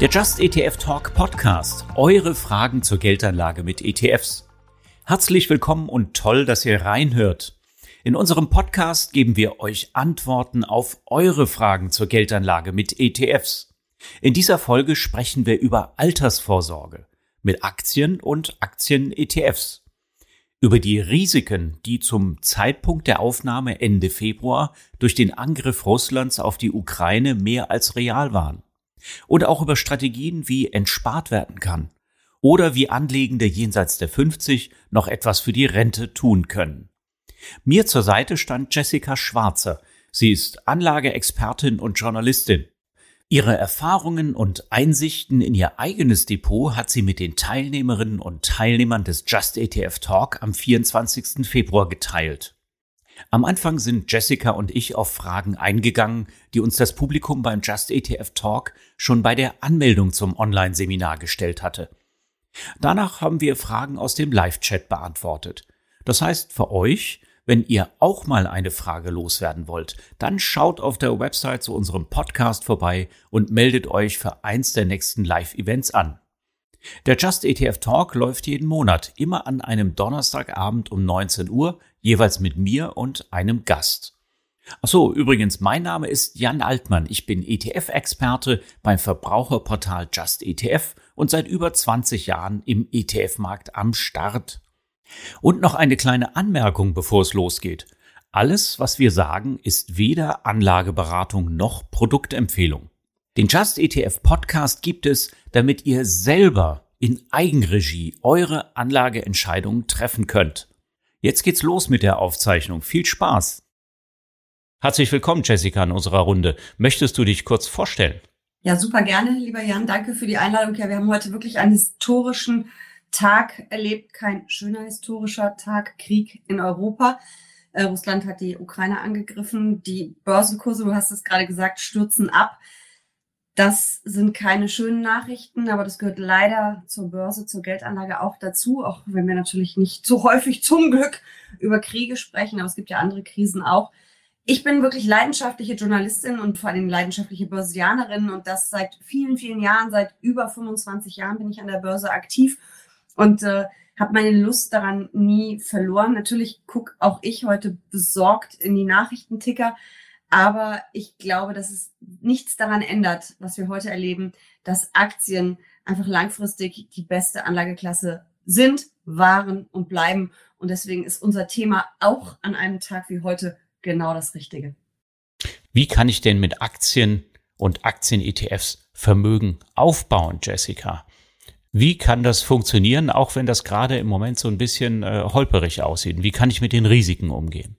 Der Just ETF Talk Podcast. Eure Fragen zur Geldanlage mit ETFs. Herzlich willkommen und toll, dass ihr reinhört. In unserem Podcast geben wir euch Antworten auf eure Fragen zur Geldanlage mit ETFs. In dieser Folge sprechen wir über Altersvorsorge mit Aktien und Aktien-ETFs. Über die Risiken, die zum Zeitpunkt der Aufnahme Ende Februar durch den Angriff Russlands auf die Ukraine mehr als real waren und auch über Strategien, wie entspart werden kann oder wie Anlegende jenseits der 50 noch etwas für die Rente tun können. Mir zur Seite stand Jessica Schwarzer. Sie ist Anlageexpertin und Journalistin. Ihre Erfahrungen und Einsichten in ihr eigenes Depot hat sie mit den Teilnehmerinnen und Teilnehmern des Just ETF Talk am 24. Februar geteilt. Am Anfang sind Jessica und ich auf Fragen eingegangen, die uns das Publikum beim Just ETF Talk schon bei der Anmeldung zum Online-Seminar gestellt hatte. Danach haben wir Fragen aus dem Live-Chat beantwortet. Das heißt für euch, wenn ihr auch mal eine Frage loswerden wollt, dann schaut auf der Website zu unserem Podcast vorbei und meldet euch für eins der nächsten Live-Events an. Der Just ETF Talk läuft jeden Monat, immer an einem Donnerstagabend um 19 Uhr, jeweils mit mir und einem Gast. Ach so, übrigens, mein Name ist Jan Altmann. Ich bin ETF-Experte beim Verbraucherportal Just ETF und seit über 20 Jahren im ETF-Markt am Start. Und noch eine kleine Anmerkung, bevor es losgeht. Alles, was wir sagen, ist weder Anlageberatung noch Produktempfehlung. Den Just ETF Podcast gibt es, damit ihr selber in Eigenregie eure Anlageentscheidungen treffen könnt. Jetzt geht's los mit der Aufzeichnung. Viel Spaß! Herzlich willkommen, Jessica, in unserer Runde. Möchtest du dich kurz vorstellen? Ja, super gerne, lieber Jan. Danke für die Einladung. Ja, wir haben heute wirklich einen historischen Tag erlebt. Kein schöner historischer Tag. Krieg in Europa. Äh, Russland hat die Ukraine angegriffen. Die Börsenkurse, du hast es gerade gesagt, stürzen ab. Das sind keine schönen Nachrichten, aber das gehört leider zur Börse, zur Geldanlage auch dazu, auch wenn wir natürlich nicht so häufig zum Glück über Kriege sprechen, aber es gibt ja andere Krisen auch. Ich bin wirklich leidenschaftliche Journalistin und vor allem leidenschaftliche Börsianerin und das seit vielen, vielen Jahren, seit über 25 Jahren bin ich an der Börse aktiv und äh, habe meine Lust daran nie verloren. Natürlich gucke auch ich heute besorgt in die Nachrichtenticker, aber ich glaube, dass es nichts daran ändert, was wir heute erleben, dass Aktien einfach langfristig die beste Anlageklasse sind, waren und bleiben. Und deswegen ist unser Thema auch an einem Tag wie heute genau das Richtige. Wie kann ich denn mit Aktien und Aktien-ETFs Vermögen aufbauen, Jessica? Wie kann das funktionieren, auch wenn das gerade im Moment so ein bisschen äh, holperig aussieht? Wie kann ich mit den Risiken umgehen?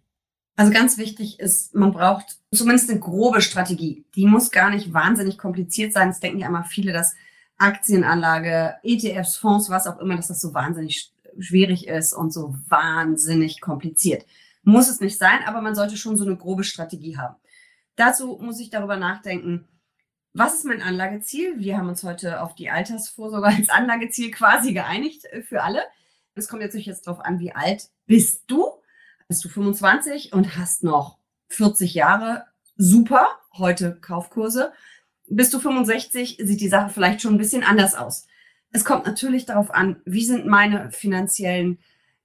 Also ganz wichtig ist, man braucht zumindest eine grobe Strategie. Die muss gar nicht wahnsinnig kompliziert sein. Es denken ja immer viele, dass Aktienanlage, ETFs, Fonds, was auch immer, dass das so wahnsinnig schwierig ist und so wahnsinnig kompliziert. Muss es nicht sein, aber man sollte schon so eine grobe Strategie haben. Dazu muss ich darüber nachdenken, was ist mein Anlageziel? Wir haben uns heute auf die Altersvorsorge als Anlageziel quasi geeinigt für alle. Es kommt jetzt natürlich jetzt darauf an, wie alt bist du? Bist du 25 und hast noch 40 Jahre, super, heute Kaufkurse. Bist du 65, sieht die Sache vielleicht schon ein bisschen anders aus. Es kommt natürlich darauf an, wie sind meine finanziellen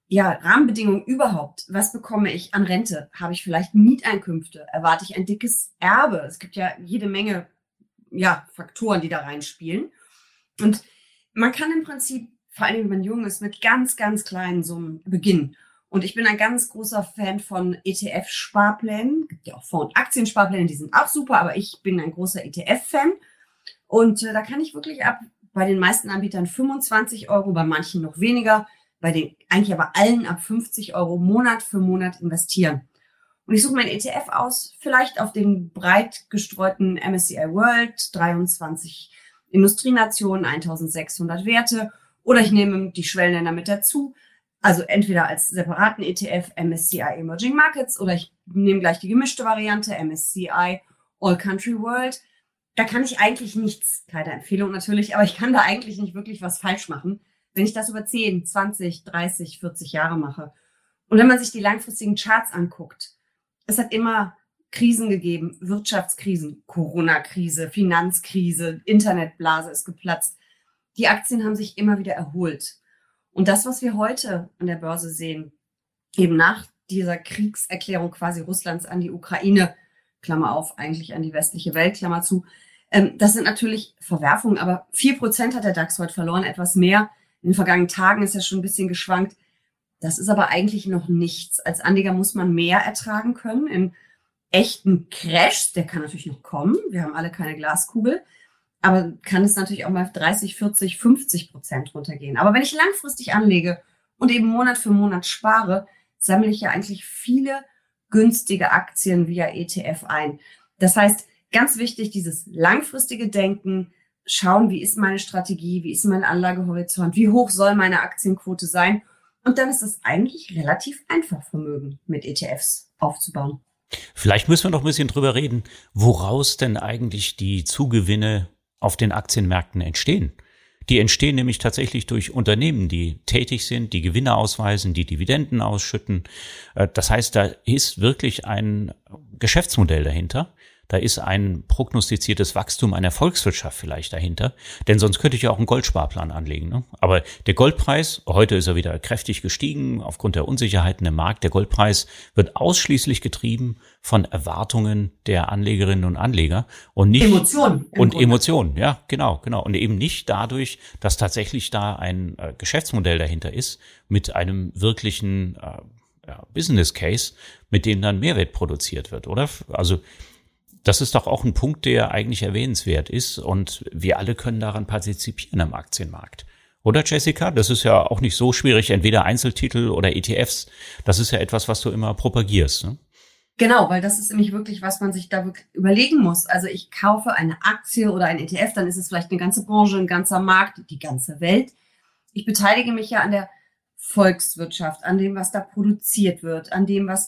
ja, Rahmenbedingungen überhaupt? Was bekomme ich an Rente? Habe ich vielleicht Mieteinkünfte? Erwarte ich ein dickes Erbe? Es gibt ja jede Menge ja, Faktoren, die da reinspielen. Und man kann im Prinzip, vor allem wenn man jung ist, mit ganz, ganz kleinen Summen beginnen. Und ich bin ein ganz großer Fan von ETF-Sparplänen. Gibt ja auch Fonds- und Aktiensparpläne, die sind auch super, aber ich bin ein großer ETF-Fan. Und äh, da kann ich wirklich ab bei den meisten Anbietern 25 Euro, bei manchen noch weniger, bei den eigentlich aber allen ab 50 Euro Monat für Monat investieren. Und ich suche mein ETF aus, vielleicht auf den breit gestreuten MSCI World, 23 Industrienationen, 1600 Werte, oder ich nehme die Schwellenländer mit dazu. Also entweder als separaten ETF MSCI Emerging Markets oder ich nehme gleich die gemischte Variante MSCI All Country World. Da kann ich eigentlich nichts, keine Empfehlung natürlich, aber ich kann da eigentlich nicht wirklich was falsch machen, wenn ich das über 10, 20, 30, 40 Jahre mache. Und wenn man sich die langfristigen Charts anguckt, es hat immer Krisen gegeben, Wirtschaftskrisen, Corona-Krise, Finanzkrise, Internetblase ist geplatzt. Die Aktien haben sich immer wieder erholt. Und das, was wir heute an der Börse sehen, eben nach dieser Kriegserklärung quasi Russlands an die Ukraine, Klammer auf, eigentlich an die westliche Welt, Klammer zu, ähm, das sind natürlich Verwerfungen, aber vier Prozent hat der DAX heute verloren, etwas mehr. In den vergangenen Tagen ist er schon ein bisschen geschwankt. Das ist aber eigentlich noch nichts. Als Anleger muss man mehr ertragen können. In echten Crash, der kann natürlich noch kommen. Wir haben alle keine Glaskugel. Aber kann es natürlich auch mal 30, 40, 50 Prozent runtergehen. Aber wenn ich langfristig anlege und eben Monat für Monat spare, sammle ich ja eigentlich viele günstige Aktien via ETF ein. Das heißt, ganz wichtig, dieses langfristige Denken, schauen, wie ist meine Strategie, wie ist mein Anlagehorizont, wie hoch soll meine Aktienquote sein. Und dann ist es eigentlich relativ einfach, Vermögen mit ETFs aufzubauen. Vielleicht müssen wir noch ein bisschen drüber reden, woraus denn eigentlich die Zugewinne auf den Aktienmärkten entstehen. Die entstehen nämlich tatsächlich durch Unternehmen, die tätig sind, die Gewinne ausweisen, die Dividenden ausschütten. Äh, das heißt, da ist wirklich ein Geschäftsmodell dahinter. Da ist ein prognostiziertes Wachstum einer Volkswirtschaft vielleicht dahinter. Denn sonst könnte ich ja auch einen Goldsparplan anlegen. Ne? Aber der Goldpreis, heute ist er wieder kräftig gestiegen aufgrund der Unsicherheiten im Markt. Der Goldpreis wird ausschließlich getrieben von Erwartungen der Anlegerinnen und Anleger und nicht Emotionen und Emotionen. Ja, genau, genau. Und eben nicht dadurch, dass tatsächlich da ein äh, Geschäftsmodell dahinter ist mit einem wirklichen äh, ja, Business Case, mit dem dann Mehrwert produziert wird, oder? Also das ist doch auch ein Punkt, der eigentlich erwähnenswert ist und wir alle können daran partizipieren am Aktienmarkt. Oder Jessica? Das ist ja auch nicht so schwierig, entweder Einzeltitel oder ETFs. Das ist ja etwas, was du immer propagierst. Ne? Genau, weil das ist nämlich wirklich, was man sich da überlegen muss. Also ich kaufe eine Aktie oder ein ETF, dann ist es vielleicht eine ganze Branche, ein ganzer Markt, die ganze Welt. Ich beteilige mich ja an der Volkswirtschaft, an dem, was da produziert wird, an dem, was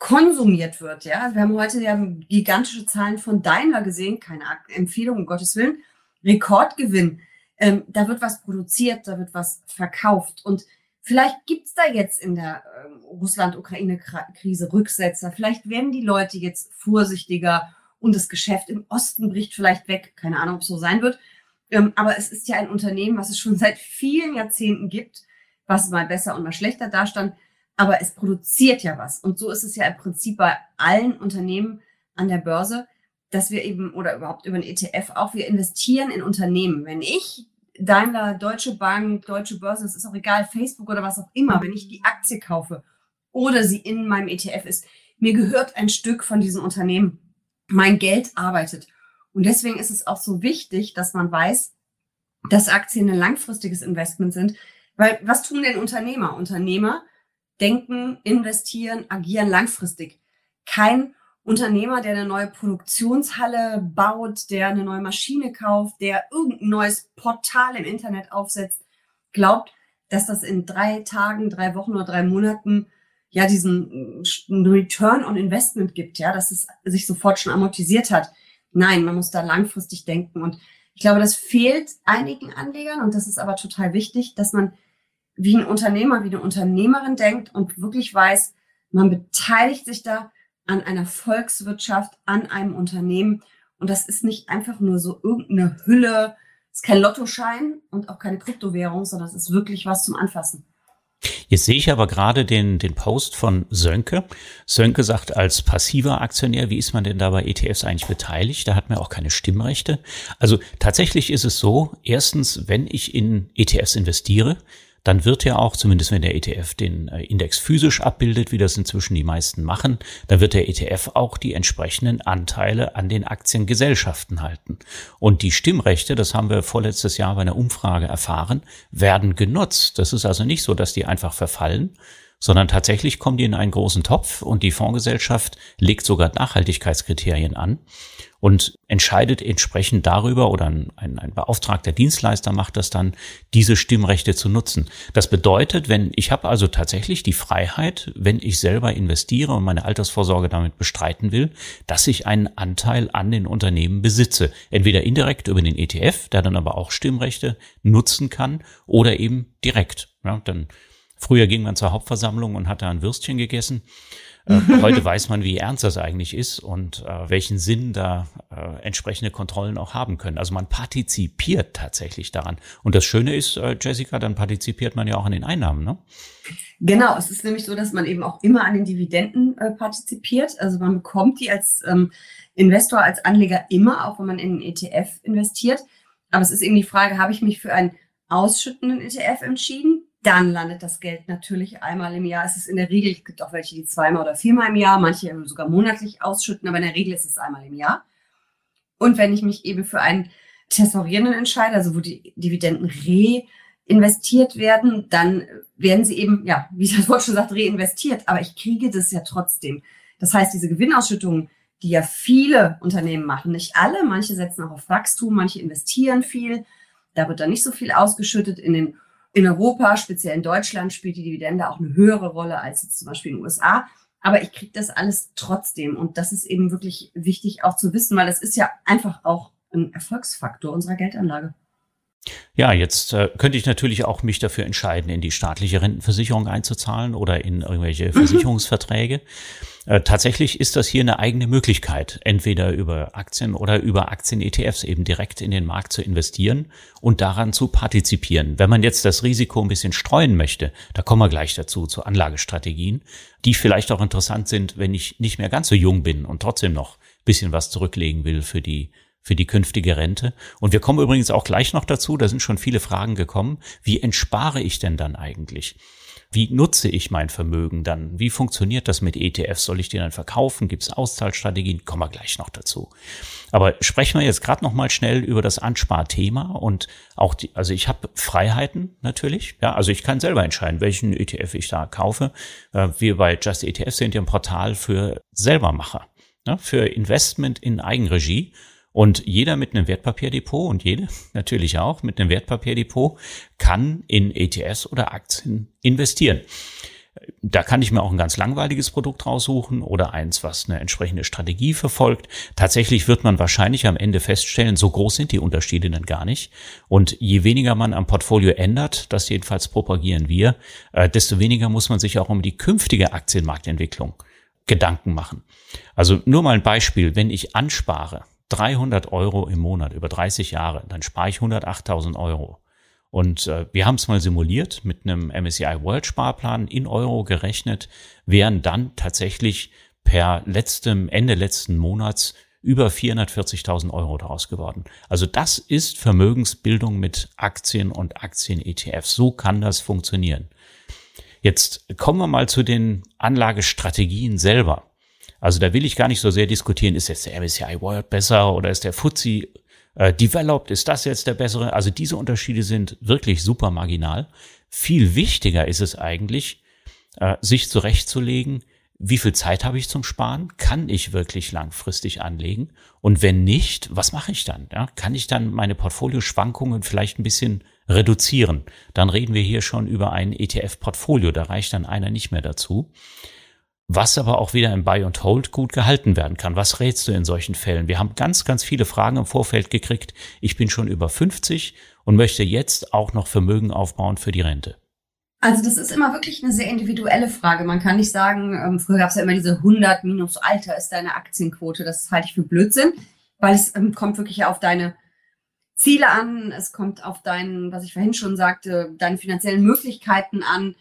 konsumiert wird. Ja, also wir haben heute ja gigantische Zahlen von Daimler gesehen, keine Empfehlung, um Gottes Willen, Rekordgewinn. Ähm, da wird was produziert, da wird was verkauft. Und vielleicht gibt's da jetzt in der äh, Russland-Ukraine-Krise Rücksetzer. Vielleicht werden die Leute jetzt vorsichtiger und das Geschäft im Osten bricht vielleicht weg. Keine Ahnung, ob es so sein wird. Ähm, aber es ist ja ein Unternehmen, was es schon seit vielen Jahrzehnten gibt, was mal besser und mal schlechter dastand aber es produziert ja was. Und so ist es ja im Prinzip bei allen Unternehmen an der Börse, dass wir eben oder überhaupt über ein ETF auch, wir investieren in Unternehmen. Wenn ich Daimler, Deutsche Bank, Deutsche Börse, es ist auch egal, Facebook oder was auch immer, wenn ich die Aktie kaufe oder sie in meinem ETF ist, mir gehört ein Stück von diesem Unternehmen. Mein Geld arbeitet. Und deswegen ist es auch so wichtig, dass man weiß, dass Aktien ein langfristiges Investment sind. Weil was tun denn Unternehmer? Unternehmer denken, investieren, agieren langfristig. Kein Unternehmer, der eine neue Produktionshalle baut, der eine neue Maschine kauft, der irgendein neues Portal im Internet aufsetzt, glaubt, dass das in drei Tagen, drei Wochen oder drei Monaten ja diesen äh, Return on Investment gibt, ja, dass es sich sofort schon amortisiert hat. Nein, man muss da langfristig denken und ich glaube, das fehlt einigen Anlegern und das ist aber total wichtig, dass man wie ein Unternehmer, wie eine Unternehmerin denkt und wirklich weiß, man beteiligt sich da an einer Volkswirtschaft, an einem Unternehmen. Und das ist nicht einfach nur so irgendeine Hülle, ist kein Lottoschein und auch keine Kryptowährung, sondern es ist wirklich was zum Anfassen. Jetzt sehe ich aber gerade den, den Post von Sönke. Sönke sagt, als passiver Aktionär, wie ist man denn da bei ETFs eigentlich beteiligt? Da hat man auch keine Stimmrechte. Also tatsächlich ist es so, erstens, wenn ich in ETFs investiere, dann wird ja auch, zumindest wenn der ETF den äh, Index physisch abbildet, wie das inzwischen die meisten machen, dann wird der ETF auch die entsprechenden Anteile an den Aktiengesellschaften halten. Und die Stimmrechte, das haben wir vorletztes Jahr bei einer Umfrage erfahren, werden genutzt. Das ist also nicht so, dass die einfach verfallen, sondern tatsächlich kommen die in einen großen Topf und die Fondsgesellschaft legt sogar Nachhaltigkeitskriterien an und entscheidet entsprechend darüber oder ein, ein, beauftragter Dienstleister macht das dann, diese Stimmrechte zu nutzen. Das bedeutet, wenn ich habe also tatsächlich die Freiheit, wenn ich selber investiere und meine Altersvorsorge damit bestreiten will, dass ich einen Anteil an den Unternehmen besitze. Entweder indirekt über den ETF, der dann aber auch Stimmrechte nutzen kann, oder eben direkt. Ja, dann Früher ging man zur Hauptversammlung und hat da ein Würstchen gegessen. Äh, heute weiß man, wie ernst das eigentlich ist und äh, welchen Sinn da äh, entsprechende Kontrollen auch haben können. Also man partizipiert tatsächlich daran. Und das Schöne ist, äh, Jessica, dann partizipiert man ja auch an den Einnahmen, ne? Genau, es ist nämlich so, dass man eben auch immer an den Dividenden äh, partizipiert. Also man bekommt die als ähm, Investor, als Anleger immer, auch wenn man in einen ETF investiert. Aber es ist eben die Frage, habe ich mich für einen ausschüttenden ETF entschieden? Dann landet das Geld natürlich einmal im Jahr. Es ist in der Regel, es gibt auch welche, die zweimal oder viermal im Jahr, manche sogar monatlich ausschütten, aber in der Regel ist es einmal im Jahr. Und wenn ich mich eben für einen Tesorierenden entscheide, also wo die Dividenden reinvestiert werden, dann werden sie eben, ja, wie das Wort schon sagt, reinvestiert. Aber ich kriege das ja trotzdem. Das heißt, diese Gewinnausschüttungen, die ja viele Unternehmen machen, nicht alle, manche setzen auch auf Wachstum, manche investieren viel, da wird dann nicht so viel ausgeschüttet in den in Europa, speziell in Deutschland, spielt die Dividende auch eine höhere Rolle als jetzt zum Beispiel in den USA. Aber ich kriege das alles trotzdem. Und das ist eben wirklich wichtig auch zu wissen, weil es ist ja einfach auch ein Erfolgsfaktor unserer Geldanlage. Ja, jetzt äh, könnte ich natürlich auch mich dafür entscheiden, in die staatliche Rentenversicherung einzuzahlen oder in irgendwelche mhm. Versicherungsverträge. Äh, tatsächlich ist das hier eine eigene Möglichkeit, entweder über Aktien oder über Aktien-ETFs eben direkt in den Markt zu investieren und daran zu partizipieren. Wenn man jetzt das Risiko ein bisschen streuen möchte, da kommen wir gleich dazu, zu Anlagestrategien, die vielleicht auch interessant sind, wenn ich nicht mehr ganz so jung bin und trotzdem noch bisschen was zurücklegen will für die für die künftige Rente. Und wir kommen übrigens auch gleich noch dazu, da sind schon viele Fragen gekommen. Wie entspare ich denn dann eigentlich? Wie nutze ich mein Vermögen dann? Wie funktioniert das mit ETFs? Soll ich die dann verkaufen? Gibt es Auszahlstrategien? Kommen wir gleich noch dazu. Aber sprechen wir jetzt gerade noch mal schnell über das Ansparthema und auch die, also ich habe Freiheiten natürlich. Ja, also ich kann selber entscheiden, welchen ETF ich da kaufe. Äh, wir bei Just ETFs sind ja ein Portal für Selbermacher, ne, für Investment in Eigenregie. Und jeder mit einem Wertpapierdepot und jede natürlich auch mit einem Wertpapierdepot kann in ETS oder Aktien investieren. Da kann ich mir auch ein ganz langweiliges Produkt raussuchen oder eins, was eine entsprechende Strategie verfolgt. Tatsächlich wird man wahrscheinlich am Ende feststellen, so groß sind die Unterschiede denn gar nicht. Und je weniger man am Portfolio ändert, das jedenfalls propagieren wir, äh, desto weniger muss man sich auch um die künftige Aktienmarktentwicklung Gedanken machen. Also nur mal ein Beispiel, wenn ich anspare, 300 Euro im Monat über 30 Jahre, dann spare ich 108.000 Euro. Und äh, wir haben es mal simuliert mit einem MSCI World Sparplan in Euro gerechnet, wären dann tatsächlich per letztem Ende letzten Monats über 440.000 Euro daraus geworden. Also das ist Vermögensbildung mit Aktien und Aktien-ETFs. So kann das funktionieren. Jetzt kommen wir mal zu den Anlagestrategien selber. Also da will ich gar nicht so sehr diskutieren, ist jetzt der MSCI World besser oder ist der FTSE äh, Developed, ist das jetzt der bessere? Also diese Unterschiede sind wirklich super marginal. Viel wichtiger ist es eigentlich, äh, sich zurechtzulegen, wie viel Zeit habe ich zum Sparen? Kann ich wirklich langfristig anlegen? Und wenn nicht, was mache ich dann? Ja, kann ich dann meine Portfolioschwankungen vielleicht ein bisschen reduzieren? Dann reden wir hier schon über ein ETF-Portfolio, da reicht dann einer nicht mehr dazu was aber auch wieder im Buy and Hold gut gehalten werden kann. Was rätst du in solchen Fällen? Wir haben ganz, ganz viele Fragen im Vorfeld gekriegt. Ich bin schon über 50 und möchte jetzt auch noch Vermögen aufbauen für die Rente. Also das ist immer wirklich eine sehr individuelle Frage. Man kann nicht sagen, ähm, früher gab es ja immer diese 100 minus Alter ist deine Aktienquote. Das halte ich für Blödsinn, weil es ähm, kommt wirklich auf deine Ziele an. Es kommt auf deinen, was ich vorhin schon sagte, deine finanziellen Möglichkeiten an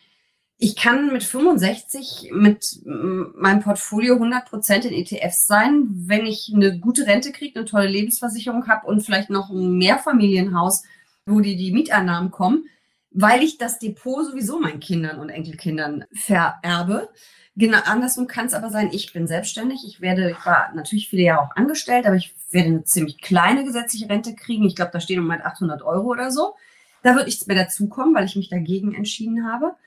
ich kann mit 65 mit meinem Portfolio 100% in ETFs sein, wenn ich eine gute Rente kriege, eine tolle Lebensversicherung habe und vielleicht noch ein Mehrfamilienhaus, wo die, die Mieteinnahmen kommen, weil ich das Depot sowieso meinen Kindern und Enkelkindern vererbe. Genau, andersrum kann es aber sein, ich bin selbstständig. Ich werde, ich war natürlich viele Jahre auch angestellt, aber ich werde eine ziemlich kleine gesetzliche Rente kriegen. Ich glaube, da stehen Moment 800 Euro oder so. Da wird nichts mehr dazukommen, weil ich mich dagegen entschieden habe.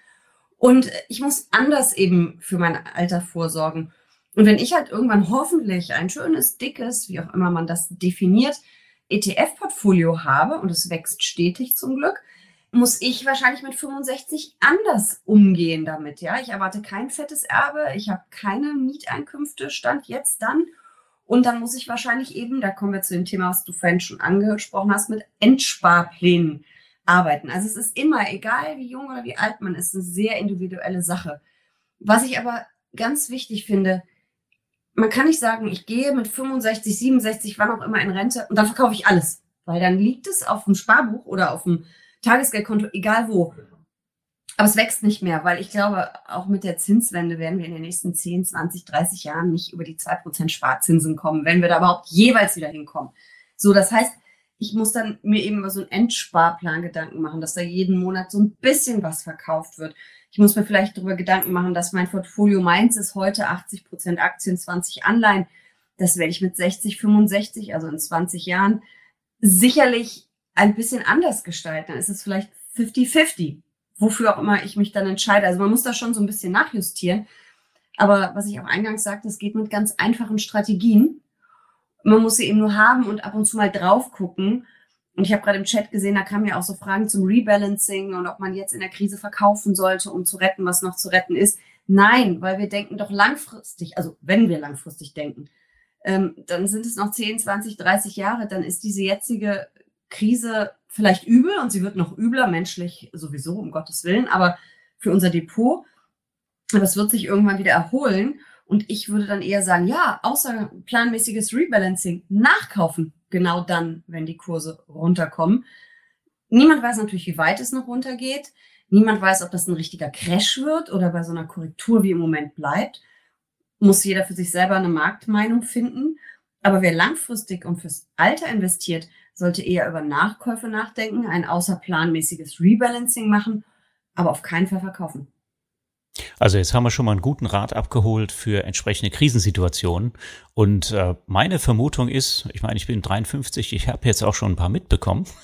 Und ich muss anders eben für mein Alter vorsorgen. Und wenn ich halt irgendwann hoffentlich ein schönes, dickes, wie auch immer man das definiert, ETF-Portfolio habe, und es wächst stetig zum Glück, muss ich wahrscheinlich mit 65 anders umgehen damit. Ja, ich erwarte kein fettes Erbe, ich habe keine Mieteinkünfte, stand jetzt dann. Und dann muss ich wahrscheinlich eben, da kommen wir zu dem Thema, was du vorhin schon angesprochen hast, mit Endsparplänen arbeiten. Also es ist immer, egal wie jung oder wie alt man ist, eine sehr individuelle Sache. Was ich aber ganz wichtig finde, man kann nicht sagen, ich gehe mit 65, 67, wann auch immer in Rente und dann verkaufe ich alles. Weil dann liegt es auf dem Sparbuch oder auf dem Tagesgeldkonto, egal wo. Aber es wächst nicht mehr, weil ich glaube, auch mit der Zinswende werden wir in den nächsten 10, 20, 30 Jahren nicht über die 2% Sparzinsen kommen, wenn wir da überhaupt jeweils wieder hinkommen. So, das heißt, ich muss dann mir eben über so einen Endsparplan Gedanken machen, dass da jeden Monat so ein bisschen was verkauft wird. Ich muss mir vielleicht darüber Gedanken machen, dass mein Portfolio meins ist heute 80 Prozent Aktien, 20 Anleihen. Das werde ich mit 60, 65, also in 20 Jahren, sicherlich ein bisschen anders gestalten. Dann ist es vielleicht 50-50, wofür auch immer ich mich dann entscheide. Also man muss da schon so ein bisschen nachjustieren. Aber was ich auch eingangs sagte, es geht mit ganz einfachen Strategien. Man muss sie eben nur haben und ab und zu mal drauf gucken. Und ich habe gerade im Chat gesehen, da kamen ja auch so Fragen zum Rebalancing und ob man jetzt in der Krise verkaufen sollte, um zu retten, was noch zu retten ist. Nein, weil wir denken doch langfristig, also wenn wir langfristig denken, ähm, dann sind es noch 10, 20, 30 Jahre, dann ist diese jetzige Krise vielleicht übel und sie wird noch übler, menschlich sowieso, um Gottes Willen, aber für unser Depot. Aber es wird sich irgendwann wieder erholen. Und ich würde dann eher sagen, ja, außer planmäßiges Rebalancing, nachkaufen, genau dann, wenn die Kurse runterkommen. Niemand weiß natürlich, wie weit es noch runtergeht. Niemand weiß, ob das ein richtiger Crash wird oder bei so einer Korrektur wie im Moment bleibt. Muss jeder für sich selber eine Marktmeinung finden. Aber wer langfristig und fürs Alter investiert, sollte eher über Nachkäufe nachdenken, ein außerplanmäßiges Rebalancing machen, aber auf keinen Fall verkaufen. Also jetzt haben wir schon mal einen guten Rat abgeholt für entsprechende Krisensituationen. Und äh, meine Vermutung ist, ich meine, ich bin 53, ich habe jetzt auch schon ein paar mitbekommen.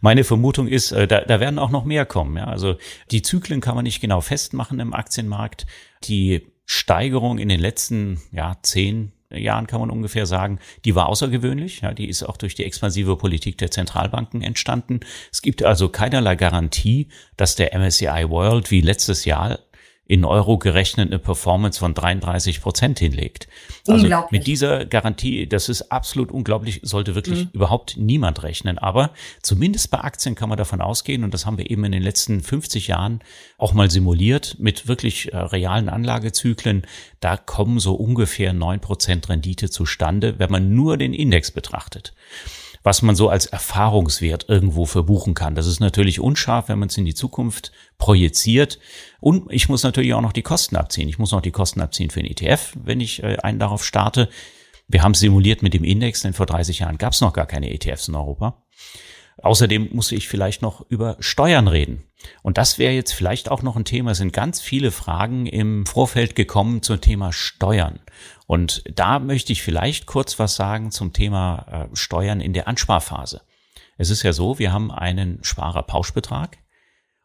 Meine Vermutung ist, äh, da, da werden auch noch mehr kommen. Ja? Also die Zyklen kann man nicht genau festmachen im Aktienmarkt. Die Steigerung in den letzten ja, zehn Jahren kann man ungefähr sagen, die war außergewöhnlich. Ja, die ist auch durch die expansive Politik der Zentralbanken entstanden. Es gibt also keinerlei Garantie, dass der MSCI World wie letztes Jahr in Euro gerechnet eine Performance von 33 Prozent hinlegt. Also mit dieser Garantie, das ist absolut unglaublich, sollte wirklich mhm. überhaupt niemand rechnen. Aber zumindest bei Aktien kann man davon ausgehen, und das haben wir eben in den letzten 50 Jahren auch mal simuliert mit wirklich äh, realen Anlagezyklen, da kommen so ungefähr neun Prozent Rendite zustande, wenn man nur den Index betrachtet was man so als Erfahrungswert irgendwo verbuchen kann. Das ist natürlich unscharf, wenn man es in die Zukunft projiziert. Und ich muss natürlich auch noch die Kosten abziehen. Ich muss noch die Kosten abziehen für den ETF, wenn ich äh, einen darauf starte. Wir haben simuliert mit dem Index, denn vor 30 Jahren gab es noch gar keine ETFs in Europa. Außerdem muss ich vielleicht noch über Steuern reden. Und das wäre jetzt vielleicht auch noch ein Thema. Es sind ganz viele Fragen im Vorfeld gekommen zum Thema Steuern. Und da möchte ich vielleicht kurz was sagen zum Thema äh, Steuern in der Ansparphase. Es ist ja so, wir haben einen Sparerpauschbetrag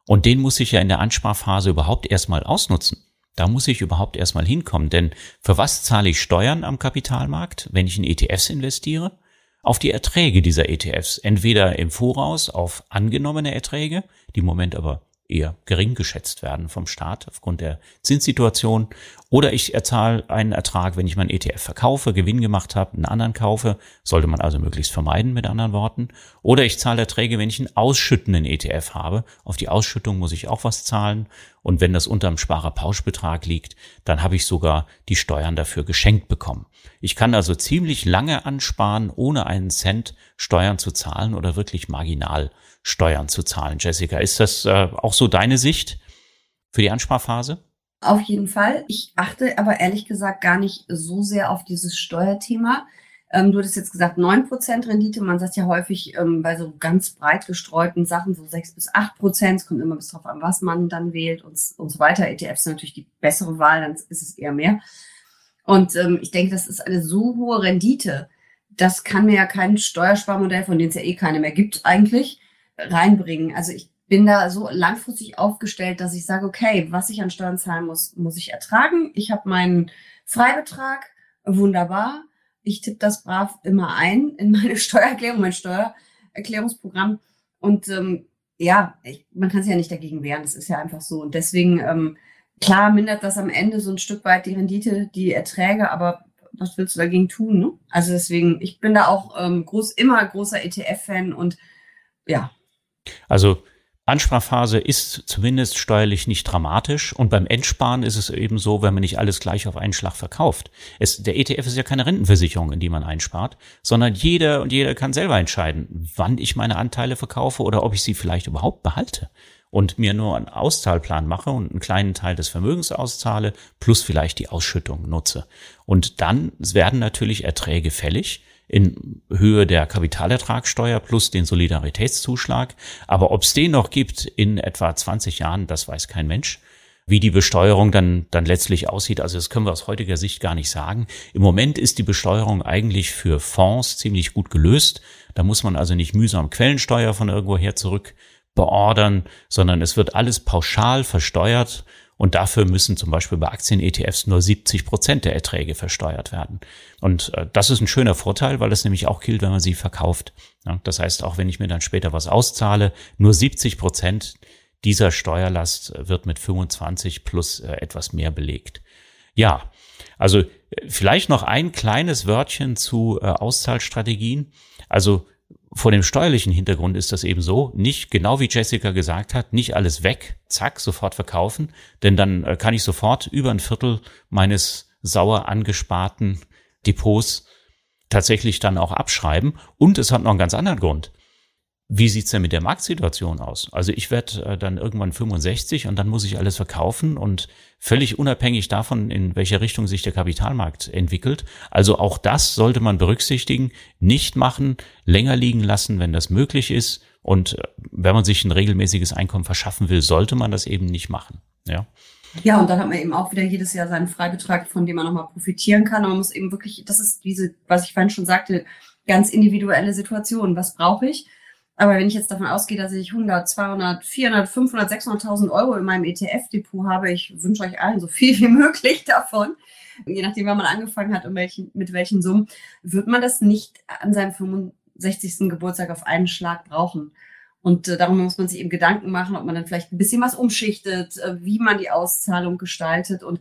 und den muss ich ja in der Ansparphase überhaupt erstmal ausnutzen. Da muss ich überhaupt erstmal hinkommen, denn für was zahle ich Steuern am Kapitalmarkt, wenn ich in ETFs investiere? Auf die Erträge dieser ETFs, entweder im Voraus auf angenommene Erträge, die im Moment aber eher gering geschätzt werden vom Staat aufgrund der Zinssituation. Oder ich erzahle einen Ertrag, wenn ich meinen ETF verkaufe, Gewinn gemacht habe, einen anderen kaufe, sollte man also möglichst vermeiden mit anderen Worten. Oder ich zahle Erträge, wenn ich einen ausschüttenden ETF habe. Auf die Ausschüttung muss ich auch was zahlen. Und wenn das unterm Sparerpauschbetrag liegt, dann habe ich sogar die Steuern dafür geschenkt bekommen. Ich kann also ziemlich lange ansparen, ohne einen Cent Steuern zu zahlen oder wirklich marginal Steuern zu zahlen. Jessica, ist das äh, auch so deine Sicht für die Ansparphase? Auf jeden Fall. Ich achte aber ehrlich gesagt gar nicht so sehr auf dieses Steuerthema. Ähm, du hattest jetzt gesagt 9% Rendite. Man sagt ja häufig ähm, bei so ganz breit gestreuten Sachen so 6 bis 8%. Es kommt immer bis drauf an, was man dann wählt und, und so weiter. ETFs sind natürlich die bessere Wahl, dann ist es eher mehr. Und ähm, ich denke, das ist eine so hohe Rendite. Das kann mir ja kein Steuersparmodell, von dem es ja eh keine mehr gibt eigentlich, reinbringen. Also ich bin da so langfristig aufgestellt, dass ich sage, okay, was ich an Steuern zahlen muss, muss ich ertragen. Ich habe meinen Freibetrag, wunderbar. Ich tippe das brav immer ein in meine Steuererklärung, mein Steuererklärungsprogramm. Und ähm, ja, ich, man kann sich ja nicht dagegen wehren. Das ist ja einfach so. Und deswegen, ähm, klar, mindert das am Ende so ein Stück weit die Rendite, die Erträge, aber was willst du dagegen tun? Ne? Also deswegen, ich bin da auch ähm, groß, immer großer ETF-Fan und ja, also Ansparphase ist zumindest steuerlich nicht dramatisch und beim Endsparen ist es eben so, wenn man nicht alles gleich auf einen Schlag verkauft. Es, der ETF ist ja keine Rentenversicherung, in die man einspart, sondern jeder und jeder kann selber entscheiden, wann ich meine Anteile verkaufe oder ob ich sie vielleicht überhaupt behalte und mir nur einen Auszahlplan mache und einen kleinen Teil des Vermögens auszahle, plus vielleicht die Ausschüttung nutze. Und dann werden natürlich Erträge fällig in Höhe der Kapitalertragssteuer plus den Solidaritätszuschlag. Aber ob es den noch gibt in etwa 20 Jahren, das weiß kein Mensch. Wie die Besteuerung dann, dann letztlich aussieht, also das können wir aus heutiger Sicht gar nicht sagen. Im Moment ist die Besteuerung eigentlich für Fonds ziemlich gut gelöst. Da muss man also nicht mühsam Quellensteuer von irgendwoher zurück beordern, sondern es wird alles pauschal versteuert und dafür müssen zum Beispiel bei Aktien-ETFs nur 70 Prozent der Erträge versteuert werden. Und äh, das ist ein schöner Vorteil, weil das nämlich auch gilt, wenn man sie verkauft. Ja, das heißt, auch wenn ich mir dann später was auszahle, nur 70 Prozent dieser Steuerlast wird mit 25 plus äh, etwas mehr belegt. Ja, also äh, vielleicht noch ein kleines Wörtchen zu äh, Auszahlstrategien. Also vor dem steuerlichen Hintergrund ist das eben so, nicht genau wie Jessica gesagt hat, nicht alles weg, zack, sofort verkaufen, denn dann äh, kann ich sofort über ein Viertel meines sauer angesparten Depots tatsächlich dann auch abschreiben. Und es hat noch einen ganz anderen Grund. Wie sieht's denn mit der Marktsituation aus? Also ich werde äh, dann irgendwann 65 und dann muss ich alles verkaufen und völlig unabhängig davon, in welcher Richtung sich der Kapitalmarkt entwickelt. Also auch das sollte man berücksichtigen, nicht machen, länger liegen lassen, wenn das möglich ist. Und äh, wenn man sich ein regelmäßiges Einkommen verschaffen will, sollte man das eben nicht machen. Ja. Ja, und dann hat man eben auch wieder jedes Jahr seinen Freibetrag, von dem man nochmal profitieren kann. Und man muss eben wirklich, das ist diese, was ich vorhin schon sagte, ganz individuelle Situation. Was brauche ich? Aber wenn ich jetzt davon ausgehe, dass ich 100, 200, 400, 500, 600.000 Euro in meinem ETF-Depot habe, ich wünsche euch allen so viel wie möglich davon, je nachdem, wann man angefangen hat und welchen, mit welchen Summen, wird man das nicht an seinem 65. Geburtstag auf einen Schlag brauchen. Und äh, darum muss man sich eben Gedanken machen, ob man dann vielleicht ein bisschen was umschichtet, äh, wie man die Auszahlung gestaltet. Und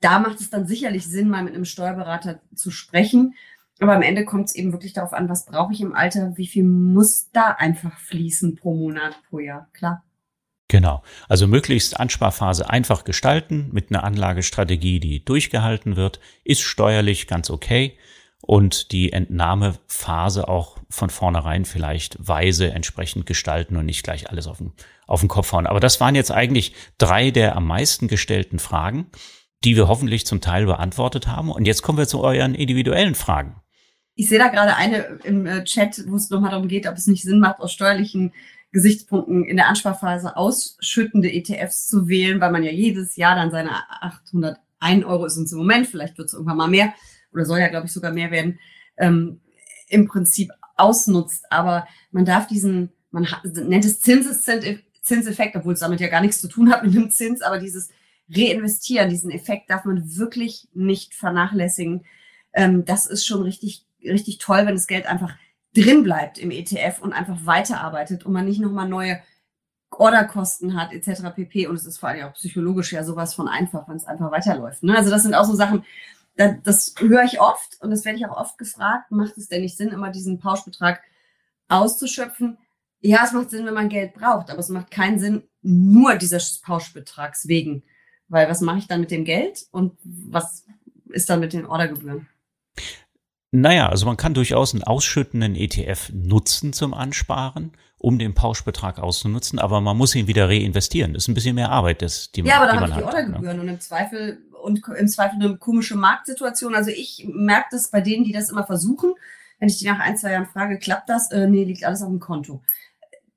da macht es dann sicherlich Sinn, mal mit einem Steuerberater zu sprechen aber am Ende kommt es eben wirklich darauf an, was brauche ich im Alter, wie viel muss da einfach fließen pro Monat, pro Jahr, klar. Genau. Also möglichst Ansparphase einfach gestalten mit einer Anlagestrategie, die durchgehalten wird, ist steuerlich ganz okay und die Entnahmephase auch von vornherein vielleicht weise entsprechend gestalten und nicht gleich alles auf den, auf den Kopf hauen. Aber das waren jetzt eigentlich drei der am meisten gestellten Fragen, die wir hoffentlich zum Teil beantwortet haben. Und jetzt kommen wir zu euren individuellen Fragen. Ich sehe da gerade eine im äh, Chat, wo es nochmal darum geht, ob es nicht Sinn macht, aus steuerlichen Gesichtspunkten in der Ansparphase ausschüttende ETFs zu wählen, weil man ja jedes Jahr dann seine 801 Euro ist uns im Moment, vielleicht wird es irgendwann mal mehr oder soll ja, glaube ich, sogar mehr werden, ähm, im Prinzip ausnutzt. Aber man darf diesen, man nennt es Zinseffekt, obwohl es damit ja gar nichts zu tun hat mit dem Zins, aber dieses Reinvestieren, diesen Effekt darf man wirklich nicht vernachlässigen. Ähm, das ist schon richtig richtig toll, wenn das Geld einfach drin bleibt im ETF und einfach weiterarbeitet und man nicht nochmal neue Orderkosten hat, etc. pp. Und es ist vor allem auch psychologisch ja sowas von einfach, wenn es einfach weiterläuft. Ne? Also das sind auch so Sachen, das, das höre ich oft und das werde ich auch oft gefragt, macht es denn nicht Sinn, immer diesen Pauschbetrag auszuschöpfen? Ja, es macht Sinn, wenn man Geld braucht, aber es macht keinen Sinn, nur dieses Pauschbetrags wegen. Weil was mache ich dann mit dem Geld und was ist dann mit den Ordergebühren? Naja, also man kann durchaus einen ausschüttenden ETF nutzen zum Ansparen, um den Pauschbetrag auszunutzen, aber man muss ihn wieder reinvestieren. Das ist ein bisschen mehr Arbeit, das, die man Ja, aber da habe ich die ne? Ordergebühren ne? und im Zweifel und im Zweifel eine komische Marktsituation. Also ich merke das bei denen, die das immer versuchen. Wenn ich die nach ein, zwei Jahren frage, klappt das? Äh, nee, liegt alles auf dem Konto.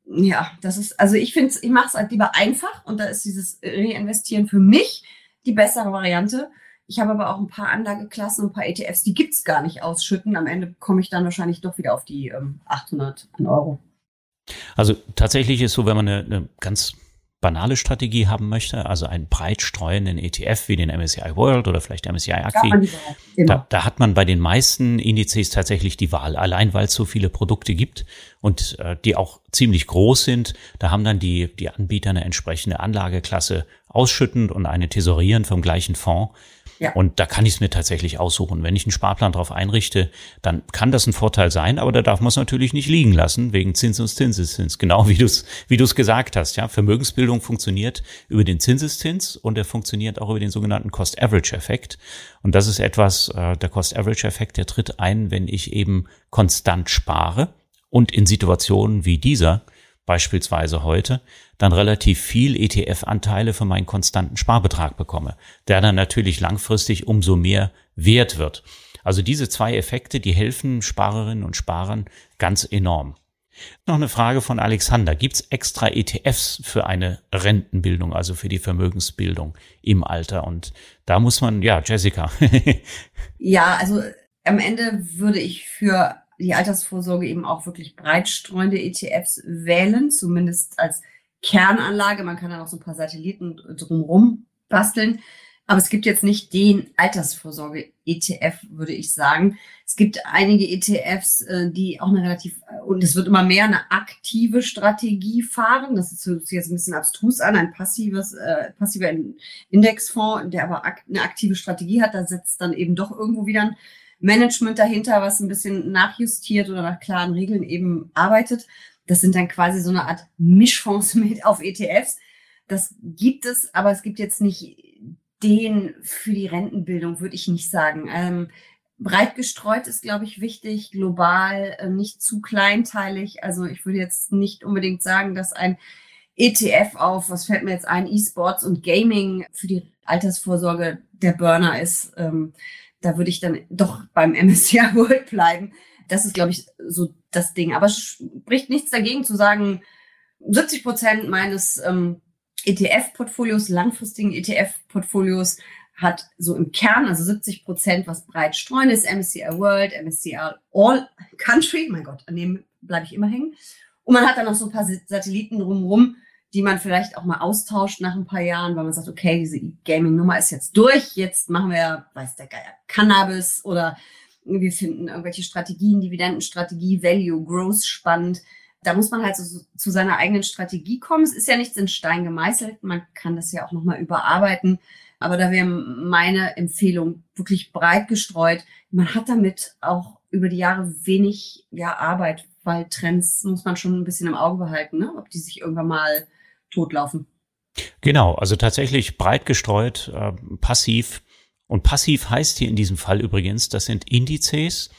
Ja, das ist, also ich finde, ich mache es halt lieber einfach und da ist dieses Reinvestieren für mich die bessere Variante ich habe aber auch ein paar Anlageklassen und ein paar ETFs, die gibt's gar nicht ausschütten. Am Ende komme ich dann wahrscheinlich doch wieder auf die ähm, 800 Euro. Also tatsächlich ist so, wenn man eine, eine ganz banale Strategie haben möchte, also einen breit streuenden ETF wie den MSCI World oder vielleicht MSCI Acqui, genau. da, da, hat man bei den meisten Indizes tatsächlich die Wahl, allein weil es so viele Produkte gibt und äh, die auch ziemlich groß sind. Da haben dann die, die Anbieter eine entsprechende Anlageklasse ausschüttend und eine tesorierend vom gleichen Fonds. Ja. Und da kann ich es mir tatsächlich aussuchen. Wenn ich einen Sparplan darauf einrichte, dann kann das ein Vorteil sein, aber da darf man es natürlich nicht liegen lassen, wegen Zins und Zinseszins. Genau wie du es wie du's gesagt hast. Ja, Vermögensbildung funktioniert über den Zinseszins und er funktioniert auch über den sogenannten Cost-Average-Effekt. Und das ist etwas, äh, der Cost-Average-Effekt, der tritt ein, wenn ich eben konstant spare und in Situationen wie dieser beispielsweise heute, dann relativ viel ETF-Anteile für meinen konstanten Sparbetrag bekomme, der dann natürlich langfristig umso mehr wert wird. Also diese zwei Effekte, die helfen Sparerinnen und Sparern ganz enorm. Noch eine Frage von Alexander. Gibt es extra ETFs für eine Rentenbildung, also für die Vermögensbildung im Alter? Und da muss man, ja, Jessica. ja, also am Ende würde ich für die Altersvorsorge eben auch wirklich breitstreuende ETFs wählen, zumindest als Kernanlage. Man kann da noch so ein paar Satelliten drumherum basteln. Aber es gibt jetzt nicht den Altersvorsorge-ETF, würde ich sagen. Es gibt einige ETFs, äh, die auch eine relativ, und es wird immer mehr eine aktive Strategie fahren. Das ist jetzt ein bisschen abstrus an, ein passives, äh, passiver Indexfonds, der aber eine aktive Strategie hat. Da setzt dann eben doch irgendwo wieder ein Management dahinter, was ein bisschen nachjustiert oder nach klaren Regeln eben arbeitet. Das sind dann quasi so eine Art Mischfonds mit auf ETFs. Das gibt es, aber es gibt jetzt nicht den für die Rentenbildung, würde ich nicht sagen. Ähm, breit gestreut ist, glaube ich, wichtig, global, äh, nicht zu kleinteilig. Also ich würde jetzt nicht unbedingt sagen, dass ein ETF auf, was fällt mir jetzt ein, E-Sports und Gaming für die Altersvorsorge der Burner ist. Da würde ich dann doch beim MSCI World bleiben. Das ist, glaube ich, so das Ding. Aber es spricht nichts dagegen zu sagen, 70 Prozent meines ähm, ETF-Portfolios, langfristigen ETF-Portfolios, hat so im Kern, also 70 Prozent, was breit streuen ist, MSCI World, MSCI All Country, mein Gott, an dem bleibe ich immer hängen. Und man hat dann noch so ein paar Satelliten drumherum, die man vielleicht auch mal austauscht nach ein paar Jahren, weil man sagt, okay, diese Gaming-Nummer ist jetzt durch, jetzt machen wir, weiß der Geier, Cannabis oder wir finden irgendwelche Strategien, Dividendenstrategie, Value, Growth spannend. Da muss man halt so, zu seiner eigenen Strategie kommen. Es ist ja nichts in Stein gemeißelt. Man kann das ja auch nochmal überarbeiten. Aber da wäre meine Empfehlung wirklich breit gestreut. Man hat damit auch über die Jahre wenig ja, Arbeit, weil Trends muss man schon ein bisschen im Auge behalten, ne? ob die sich irgendwann mal totlaufen. Genau, also tatsächlich breit gestreut, äh, passiv. Und passiv heißt hier in diesem Fall übrigens, das sind Indizes,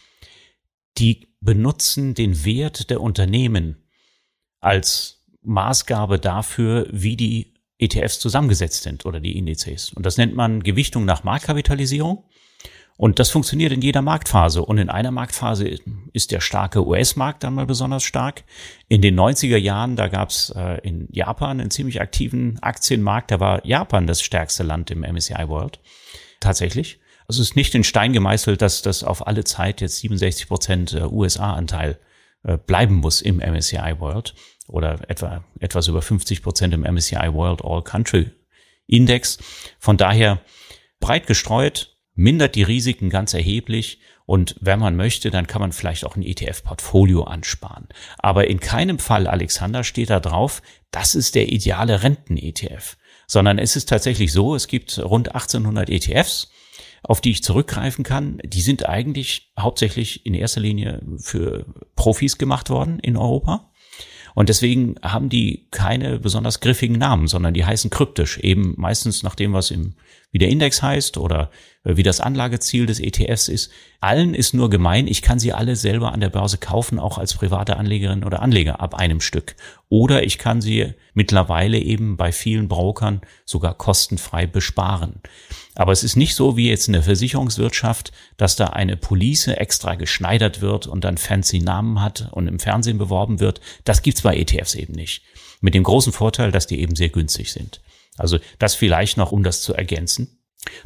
die benutzen den Wert der Unternehmen als Maßgabe dafür, wie die ETFs zusammengesetzt sind oder die Indizes. Und das nennt man Gewichtung nach Marktkapitalisierung. Und das funktioniert in jeder Marktphase. Und in einer Marktphase ist der starke US-Markt dann mal besonders stark. In den 90er Jahren, da gab es äh, in Japan einen ziemlich aktiven Aktienmarkt. Da war Japan das stärkste Land im MSCI World. Tatsächlich. Also es ist nicht in Stein gemeißelt, dass das auf alle Zeit jetzt 67 Prozent äh, USA-Anteil äh, bleiben muss im MSCI World oder etwa etwas über 50 Prozent im MSCI World All Country Index. Von daher breit gestreut, mindert die Risiken ganz erheblich und wenn man möchte, dann kann man vielleicht auch ein ETF-Portfolio ansparen. Aber in keinem Fall, Alexander, steht da drauf, das ist der ideale Renten-ETF, sondern es ist tatsächlich so, es gibt rund 1800 ETFs, auf die ich zurückgreifen kann. Die sind eigentlich hauptsächlich in erster Linie für Profis gemacht worden in Europa. Und deswegen haben die keine besonders griffigen Namen, sondern die heißen kryptisch, eben meistens nach dem, was im, wie der Index heißt oder äh, wie das Anlageziel des ETFs ist. Allen ist nur gemein, ich kann sie alle selber an der Börse kaufen, auch als private Anlegerin oder Anleger ab einem Stück. Oder ich kann sie mittlerweile eben bei vielen Brokern sogar kostenfrei besparen. Aber es ist nicht so wie jetzt in der Versicherungswirtschaft, dass da eine Police extra geschneidert wird und dann fancy Namen hat und im Fernsehen beworben wird. Das gibt's bei ETFs eben nicht. Mit dem großen Vorteil, dass die eben sehr günstig sind. Also das vielleicht noch, um das zu ergänzen.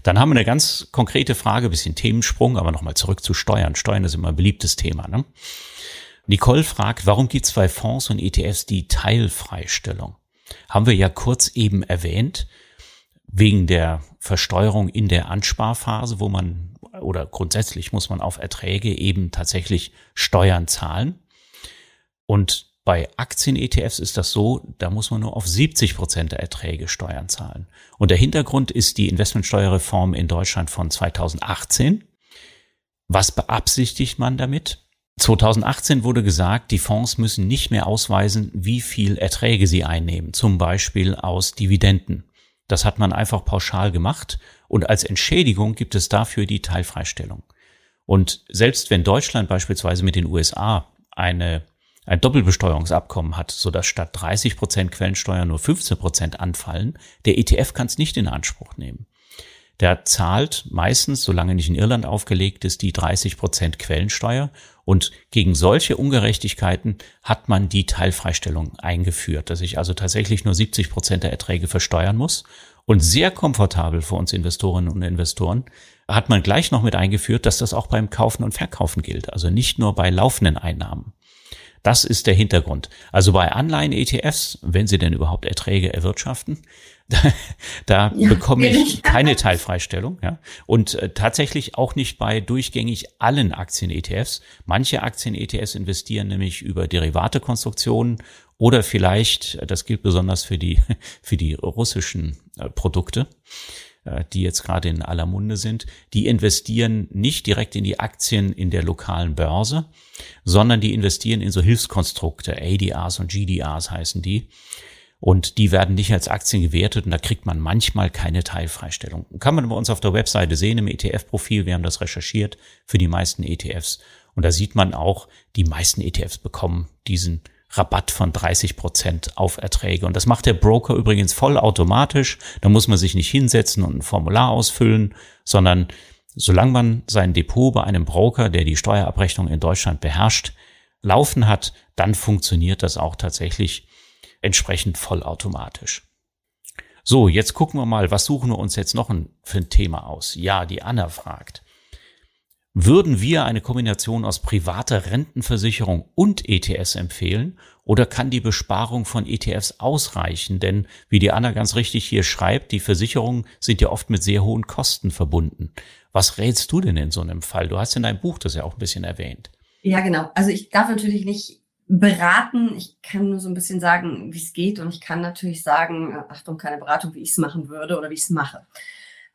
Dann haben wir eine ganz konkrete Frage, bisschen Themensprung, aber nochmal zurück zu Steuern. Steuern ist immer ein beliebtes Thema. Ne? Nicole fragt, warum gibt es bei Fonds und ETFs die Teilfreistellung? Haben wir ja kurz eben erwähnt, wegen der Versteuerung in der Ansparphase, wo man oder grundsätzlich muss man auf Erträge eben tatsächlich Steuern zahlen. Und Bei Aktien-ETFs ist das so, da muss man nur auf 70 Prozent der Erträge Steuern zahlen. Und der Hintergrund ist die Investmentsteuerreform in Deutschland von 2018. Was beabsichtigt man damit? 2018 wurde gesagt, die Fonds müssen nicht mehr ausweisen, wie viel Erträge sie einnehmen, zum Beispiel aus Dividenden. Das hat man einfach pauschal gemacht und als Entschädigung gibt es dafür die Teilfreistellung. Und selbst wenn Deutschland beispielsweise mit den USA eine, ein Doppelbesteuerungsabkommen hat, sodass statt 30 Prozent Quellensteuer nur 15 Prozent anfallen, der ETF kann es nicht in Anspruch nehmen. Der zahlt meistens, solange nicht in Irland aufgelegt ist, die 30 Prozent Quellensteuer. Und gegen solche Ungerechtigkeiten hat man die Teilfreistellung eingeführt, dass ich also tatsächlich nur 70 Prozent der Erträge versteuern muss. Und sehr komfortabel für uns Investorinnen und Investoren hat man gleich noch mit eingeführt, dass das auch beim Kaufen und Verkaufen gilt. Also nicht nur bei laufenden Einnahmen. Das ist der Hintergrund. Also bei Anleihen-ETFs, wenn sie denn überhaupt Erträge erwirtschaften, da, da ja, bekomme ich keine Teilfreistellung. Ja? Und äh, tatsächlich auch nicht bei durchgängig allen Aktien-ETFs. Manche Aktien-ETFs investieren nämlich über Derivatekonstruktionen oder vielleicht, das gilt besonders für die, für die russischen äh, Produkte, äh, die jetzt gerade in aller Munde sind, die investieren nicht direkt in die Aktien in der lokalen Börse, sondern die investieren in so Hilfskonstrukte, ADRs und GDRs heißen die. Und die werden nicht als Aktien gewertet und da kriegt man manchmal keine Teilfreistellung. Kann man bei uns auf der Webseite sehen im ETF-Profil. Wir haben das recherchiert für die meisten ETFs. Und da sieht man auch, die meisten ETFs bekommen diesen Rabatt von 30 Prozent auf Erträge. Und das macht der Broker übrigens vollautomatisch. Da muss man sich nicht hinsetzen und ein Formular ausfüllen, sondern solange man sein Depot bei einem Broker, der die Steuerabrechnung in Deutschland beherrscht, laufen hat, dann funktioniert das auch tatsächlich entsprechend vollautomatisch. So, jetzt gucken wir mal, was suchen wir uns jetzt noch für ein Thema aus? Ja, die Anna fragt. Würden wir eine Kombination aus privater Rentenversicherung und ETS empfehlen oder kann die Besparung von ETFs ausreichen? Denn wie die Anna ganz richtig hier schreibt, die Versicherungen sind ja oft mit sehr hohen Kosten verbunden. Was rätst du denn in so einem Fall? Du hast in deinem Buch das ja auch ein bisschen erwähnt. Ja, genau. Also ich darf natürlich nicht beraten. Ich kann nur so ein bisschen sagen, wie es geht und ich kann natürlich sagen, äh, Achtung, keine Beratung, wie ich es machen würde oder wie ich es mache.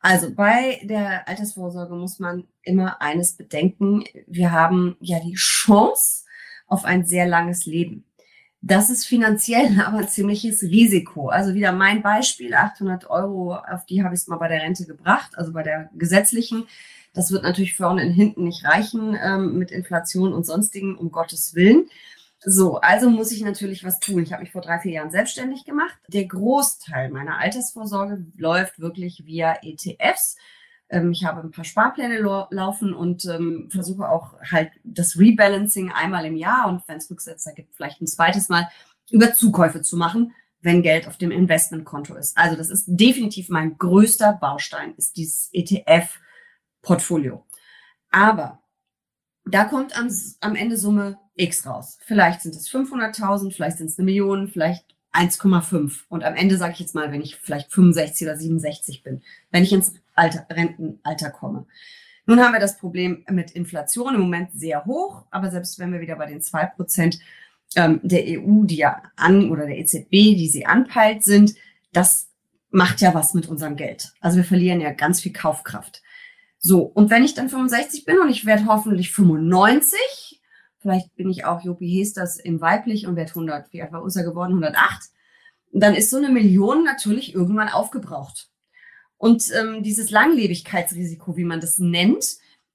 Also bei der Altersvorsorge muss man immer eines bedenken. Wir haben ja die Chance auf ein sehr langes Leben. Das ist finanziell aber ein ziemliches Risiko. Also wieder mein Beispiel, 800 Euro, auf die habe ich es mal bei der Rente gebracht, also bei der gesetzlichen. Das wird natürlich vorne und hinten nicht reichen ähm, mit Inflation und sonstigen, um Gottes Willen. So, also muss ich natürlich was tun. Ich habe mich vor drei, vier Jahren selbstständig gemacht. Der Großteil meiner Altersvorsorge läuft wirklich via ETFs. Ähm, ich habe ein paar Sparpläne laufen und ähm, versuche auch halt das Rebalancing einmal im Jahr und wenn es Rücksetzer gibt, vielleicht ein zweites Mal über Zukäufe zu machen, wenn Geld auf dem Investmentkonto ist. Also das ist definitiv mein größter Baustein, ist dieses ETF-Portfolio. Aber da kommt am, am Ende Summe X raus. Vielleicht sind es 500.000, vielleicht sind es eine Million, vielleicht 1,5. Und am Ende sage ich jetzt mal, wenn ich vielleicht 65 oder 67 bin, wenn ich ins Alter, Rentenalter komme. Nun haben wir das Problem mit Inflation im Moment sehr hoch, aber selbst wenn wir wieder bei den 2 Prozent ähm, der EU, die ja an, oder der EZB, die sie anpeilt sind, das macht ja was mit unserem Geld. Also wir verlieren ja ganz viel Kaufkraft. So, und wenn ich dann 65 bin und ich werde hoffentlich 95, Vielleicht bin ich auch Jopi Hesters in weiblich und werde 100, wie alt war Ursa geworden? 108. dann ist so eine Million natürlich irgendwann aufgebraucht. Und ähm, dieses Langlebigkeitsrisiko, wie man das nennt,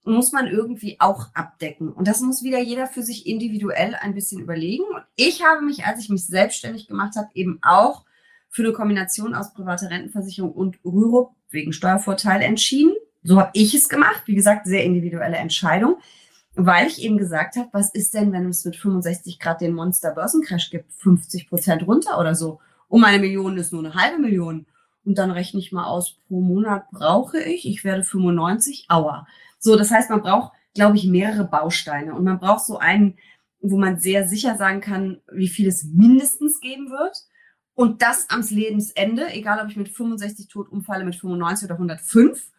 muss man irgendwie auch abdecken. Und das muss wieder jeder für sich individuell ein bisschen überlegen. Und ich habe mich, als ich mich selbstständig gemacht habe, eben auch für eine Kombination aus privater Rentenversicherung und Rürup wegen Steuervorteil entschieden. So habe ich es gemacht. Wie gesagt, sehr individuelle Entscheidung weil ich eben gesagt habe, was ist denn, wenn es mit 65 Grad den Monster-Börsencrash gibt, 50 Prozent runter oder so? Um eine Million ist nur eine halbe Million. Und dann rechne ich mal aus, pro Monat brauche ich, ich werde 95, aua. So, das heißt, man braucht, glaube ich, mehrere Bausteine und man braucht so einen, wo man sehr sicher sagen kann, wie viel es mindestens geben wird. Und das ans Lebensende, egal ob ich mit 65 tot umfalle, mit 95 oder 105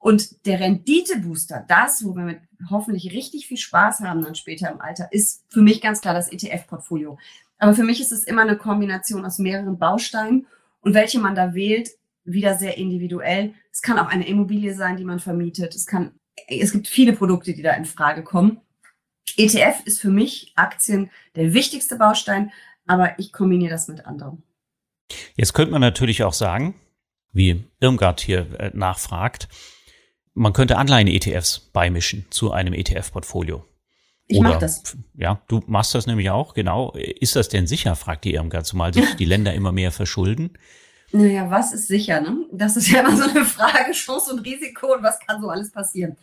Und der Renditebooster, das, wo wir mit hoffentlich richtig viel Spaß haben dann später im Alter, ist für mich ganz klar das ETF-Portfolio. Aber für mich ist es immer eine Kombination aus mehreren Bausteinen und welche man da wählt, wieder sehr individuell. Es kann auch eine Immobilie sein, die man vermietet. Es kann, es gibt viele Produkte, die da in Frage kommen. ETF ist für mich Aktien der wichtigste Baustein, aber ich kombiniere das mit anderen. Jetzt könnte man natürlich auch sagen, wie Irmgard hier äh, nachfragt, man könnte Anleihen-ETFs beimischen zu einem ETF-Portfolio. Ich mache das. Ja, du machst das nämlich auch, genau. Ist das denn sicher, fragt die Irmgard, zumal sich die Länder immer mehr verschulden. Naja, was ist sicher, ne? Das ist ja immer so eine Frage, Chance und Risiko und was kann so alles passieren.